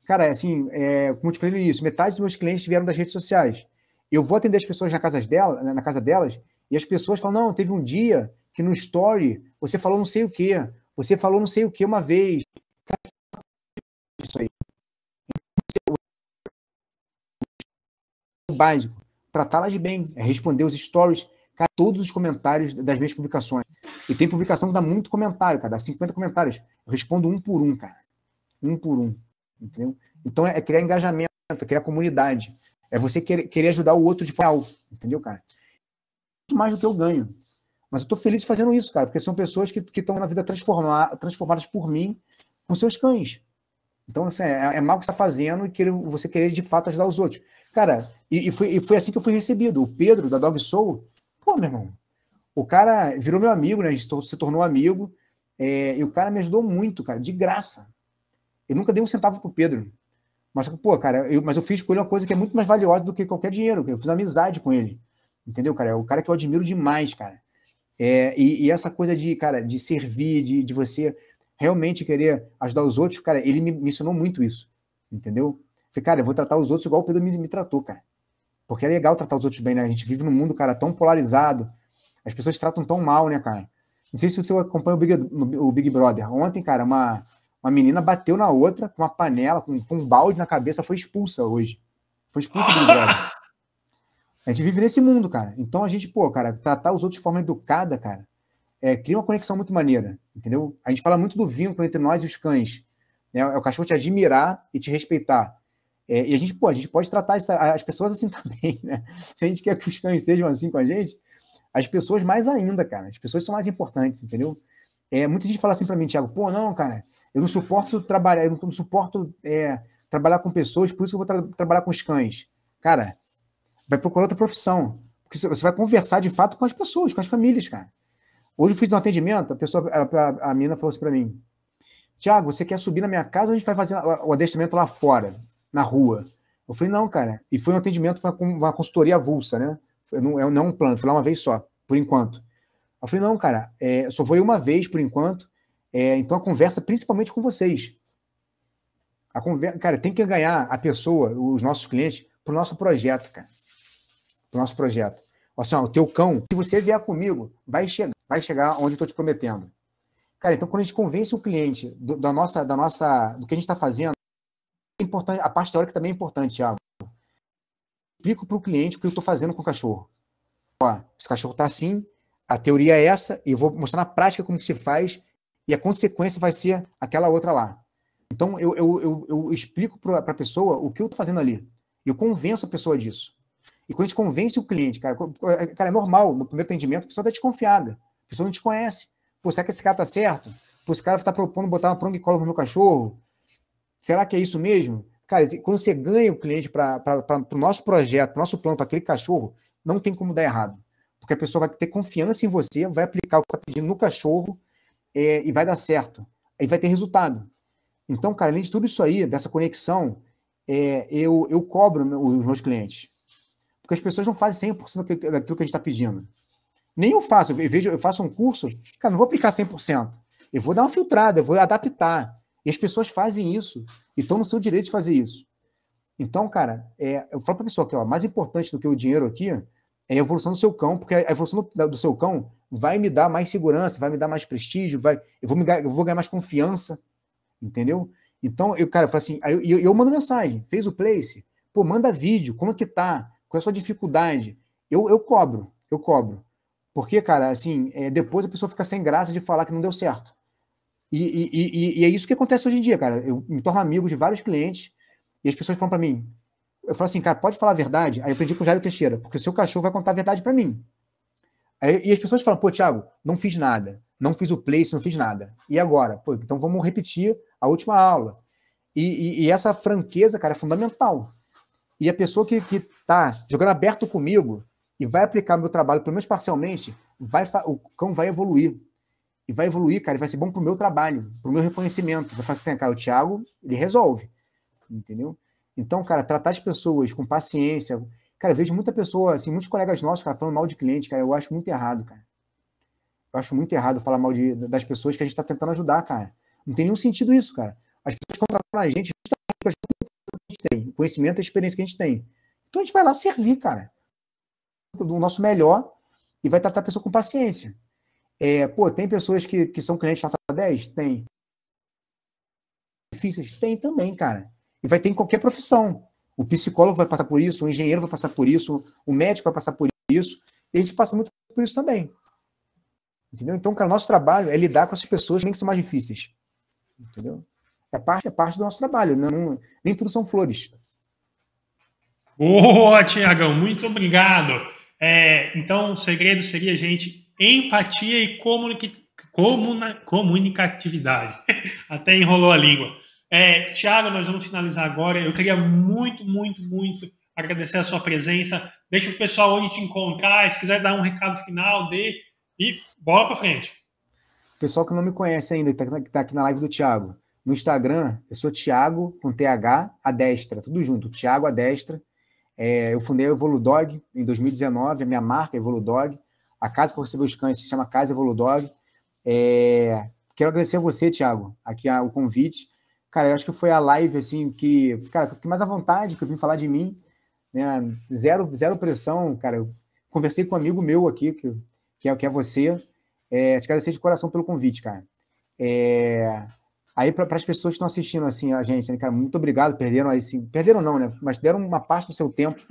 Cara, assim, é, como eu te falei início, metade dos meus clientes vieram das redes sociais. Eu vou atender as pessoas na casa, dela, na casa delas e as pessoas falam: não, teve um dia que no story você falou não sei o que, você falou não sei o que uma vez. Isso aí. O básico, tratá-las bem, responder os stories, todos os comentários das minhas publicações. E tem publicação que dá muito comentário, cara, dá 50 comentários. Eu respondo um por um, cara. Um por um. Entendeu? Então é criar engajamento, é criar comunidade. É você querer, querer ajudar o outro de forma entendeu, cara? Muito mais do que eu ganho. Mas eu tô feliz fazendo isso, cara, porque são pessoas que estão na vida transformar, transformadas por mim com seus cães. Então, assim, é, é mal que você está fazendo e querer, você querer de fato ajudar os outros. Cara, e, e, foi, e foi assim que eu fui recebido. O Pedro, da Dog Soul, pô, meu irmão, o cara virou meu amigo, né? A gente se tornou amigo. É, e o cara me ajudou muito, cara, de graça. Eu nunca dei um centavo pro Pedro. Mas, pô, cara, eu, mas eu fiz com ele uma coisa que é muito mais valiosa do que qualquer dinheiro. Eu fiz amizade com ele. Entendeu, cara? É o cara que eu admiro demais, cara. É, e, e, essa coisa de, cara, de servir, de, de você realmente querer ajudar os outros, cara, ele me, me ensinou muito isso. Entendeu? Falei, cara, eu vou tratar os outros igual o Pedro me, me tratou, cara. Porque é legal tratar os outros bem, né? A gente vive num mundo, cara, tão polarizado, as pessoas tratam tão mal, né, cara? Não sei se você acompanha o Big, o Big Brother. Ontem, cara, uma, uma menina bateu na outra com uma panela, com, com um balde na cabeça, foi expulsa hoje. Foi expulsa do Big Brother. [laughs] A gente vive nesse mundo, cara. Então a gente, pô, cara, tratar os outros de forma educada, cara, é, cria uma conexão muito maneira, entendeu? A gente fala muito do vínculo entre nós e os cães. Né? É o cachorro te admirar e te respeitar. É, e a gente, pô, a gente pode tratar essa, as pessoas assim [laughs] também, né? Se a gente quer que os cães sejam assim com a gente, as pessoas mais ainda, cara. As pessoas são mais importantes, entendeu? É, muita gente fala assim para mim, Thiago, pô, não, cara, eu não suporto trabalhar, eu não suporto é, trabalhar com pessoas, por isso eu vou tra trabalhar com os cães. Cara, vai procurar outra profissão. Porque você vai conversar de fato com as pessoas, com as famílias, cara. Hoje eu fiz um atendimento, a pessoa, a, a, a menina falou assim para mim: Tiago, você quer subir na minha casa ou a gente vai fazer o adestramento lá fora, na rua? Eu falei, não, cara. E foi um atendimento, foi uma consultoria avulsa, né? Não é um plano, fui lá uma vez só, por enquanto. Eu falei, não, cara, é, só foi uma vez por enquanto. É, então a conversa principalmente com vocês. A conversa, cara, tem que ganhar a pessoa, os nossos clientes, para o nosso projeto, cara. Para o nosso projeto. Assim, ó, o teu cão, se você vier comigo, vai chegar, vai chegar onde eu estou te prometendo. Cara, então quando a gente convence o cliente do, da nossa, da nossa, do que a gente está fazendo, importante, a parte teórica também é importante, Thiago explico para o cliente o que eu estou fazendo com o cachorro. Ó, esse cachorro está assim, a teoria é essa, e vou mostrar na prática como se faz, e a consequência vai ser aquela outra lá. Então, eu, eu, eu, eu explico para a pessoa o que eu estou fazendo ali. Eu convenço a pessoa disso. E quando a gente convence o cliente, cara, cara, é normal, no primeiro atendimento, a pessoa está desconfiada. A pessoa não te conhece. Pô, será que esse cara está certo? Pô, esse cara está propondo botar uma pronga e cola no meu cachorro? Será que é isso mesmo? Cara, quando você ganha o cliente para o nosso projeto, para o nosso plano, para aquele cachorro, não tem como dar errado. Porque a pessoa vai ter confiança em você, vai aplicar o que está pedindo no cachorro é, e vai dar certo. E vai ter resultado. Então, cara, além de tudo isso aí, dessa conexão, é, eu, eu cobro os meus clientes. Porque as pessoas não fazem 100% daquilo que a gente está pedindo. Nem eu faço. Eu, vejo, eu faço um curso, cara, não vou aplicar 100%. Eu vou dar uma filtrada, eu vou adaptar. E as pessoas fazem isso e estão no seu direito de fazer isso. Então, cara, é, eu falo para a pessoa que ó, mais importante do que o dinheiro aqui é a evolução do seu cão, porque a evolução do, do seu cão vai me dar mais segurança, vai me dar mais prestígio, vai, eu vou, me, eu vou ganhar mais confiança, entendeu? Então, eu, cara, eu falo assim, eu, eu, eu, mando mensagem, fez o place, pô, manda vídeo, como é que tá? Qual é a sua dificuldade? Eu, eu cobro, eu cobro. Porque, cara, assim, é, depois a pessoa fica sem graça de falar que não deu certo. E, e, e, e, é isso que acontece hoje em dia, cara. Eu me torno amigo de vários clientes e as pessoas falam para mim, eu falo assim, cara, pode falar a verdade? Aí eu aprendi com o Jairo Teixeira, porque o seu cachorro vai contar a verdade para mim. Aí, e as pessoas falam, pô, Thiago, não fiz nada, não fiz o place, não fiz nada. E agora? Pô, então vamos repetir a última aula. E, essa franqueza, cara, é fundamental. E a pessoa que, que tá jogando aberto comigo e vai aplicar meu trabalho, pelo menos parcialmente, vai, o cão vai evoluir. E vai evoluir, cara, e vai ser bom pro meu trabalho, pro meu reconhecimento. Vai falar assim, cara, o Thiago, ele resolve. Entendeu? Então, cara, tratar as pessoas com paciência. Cara, eu vejo muita pessoa, assim, muitos colegas nossos, cara, falando mal de cliente, cara, eu acho muito errado, cara. Eu acho muito errado falar mal de, das pessoas que a gente está tentando ajudar, cara. Não tem nenhum sentido isso, cara. As pessoas contratam a gente justamente a gente tem, o conhecimento e a experiência que a gente tem. Então a gente vai lá servir, cara. Do nosso melhor e vai tratar a pessoa com paciência. É, pô, tem pessoas que, que são clientes nota 10? Tem. Difíceis? Tem também, cara. E vai ter em qualquer profissão. O psicólogo vai passar por isso, o engenheiro vai passar por isso, o médico vai passar por isso, e a gente passa muito por isso também. Entendeu? Então, cara, nosso trabalho é lidar com essas pessoas nem que são mais difíceis. Entendeu? É parte, é parte do nosso trabalho. Não, nem tudo são flores. Boa, Tiagão, muito obrigado. É, então, o segredo seria, gente, empatia e comunica, comuna, comunicatividade. [laughs] Até enrolou a língua. É, Tiago, nós vamos finalizar agora. Eu queria muito, muito, muito agradecer a sua presença. Deixa o pessoal onde te encontrar. Se quiser dar um recado final, dê. E bola para frente. Pessoal que não me conhece ainda, que está tá aqui na live do Tiago. No Instagram, eu sou Tiago, com TH, a destra, tudo junto. Tiago, a destra. É, eu fundei a Evoludog em 2019, a minha marca é Evoludog. A casa que eu recebi os cães se chama Casa Evoludog. É, quero agradecer a você, Tiago, aqui o convite. Cara, eu acho que foi a live, assim, que, cara, que eu fiquei mais à vontade, que eu vim falar de mim, né? Zero, zero pressão, cara. Eu conversei com um amigo meu aqui, que, que, é, que é você. É, te agradecer de coração pelo convite, cara. É, aí, para as pessoas que estão assistindo, assim, a gente, né, cara, muito obrigado. Perderam aí, sim. Perderam não, né? Mas deram uma parte do seu tempo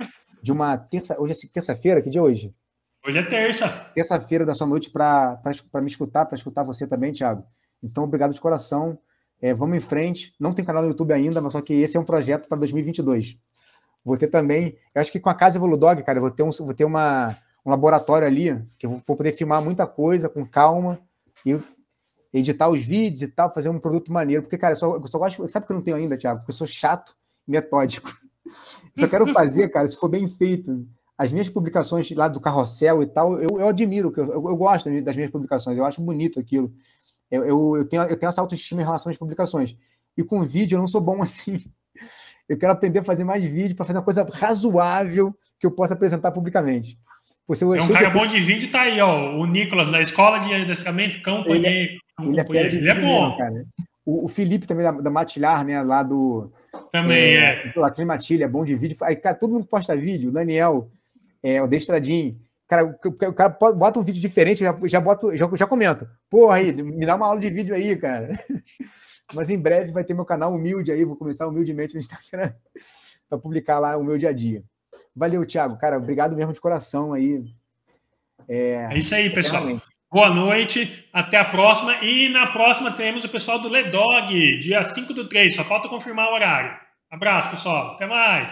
de uma terça. Hoje é terça-feira? Que dia é hoje? Hoje é terça. Terça-feira da sua noite para me escutar, para escutar você também, Thiago. Então, obrigado de coração. É, vamos em frente. Não tem canal no YouTube ainda, mas só que esse é um projeto para 2022. Vou ter também. Eu acho que com a Casa Evoludog, cara, eu vou ter, um, vou ter uma, um laboratório ali, que eu vou poder filmar muita coisa com calma e editar os vídeos e tal, fazer um produto maneiro. Porque, cara, eu só, eu só gosto. Sabe que eu não tenho ainda, Thiago? Porque eu sou chato e metódico. Eu [laughs] só quero fazer, cara, se for bem feito. As minhas publicações lá do carrossel e tal, eu, eu admiro, eu, eu gosto das minhas publicações, eu acho bonito aquilo. Eu, eu, eu, tenho, eu tenho essa autoestima em relação às publicações. E com vídeo eu não sou bom [laughs] assim. Eu quero aprender a fazer mais vídeo para fazer uma coisa razoável que eu possa apresentar publicamente. Você, é um cara de... bom de vídeo, tá aí, ó. O Nicolas, da Escola de Adestramento Campo Ele, é, ele, é, ele é bom. Cara. O, o, Felipe também, da, da Matilhar, né? Lá do. Também é. é. Lá, Matilha, é bom de vídeo. Aí, cara, todo mundo posta vídeo. O Daniel, é, o Destradinho. Cara, o cara bota um vídeo diferente, já, já, boto, já, já comento. Porra, aí, me dá uma aula de vídeo aí, cara. [laughs] Mas em breve vai ter meu canal humilde aí, vou começar humildemente no Instagram [laughs] para publicar lá o meu dia a dia. Valeu, Thiago. Cara, obrigado mesmo de coração aí. É, é isso aí, pessoal. Realmente. Boa noite, até a próxima. E na próxima teremos o pessoal do Ledog, dia 5 do 3. Só falta confirmar o horário. Abraço, pessoal. Até mais.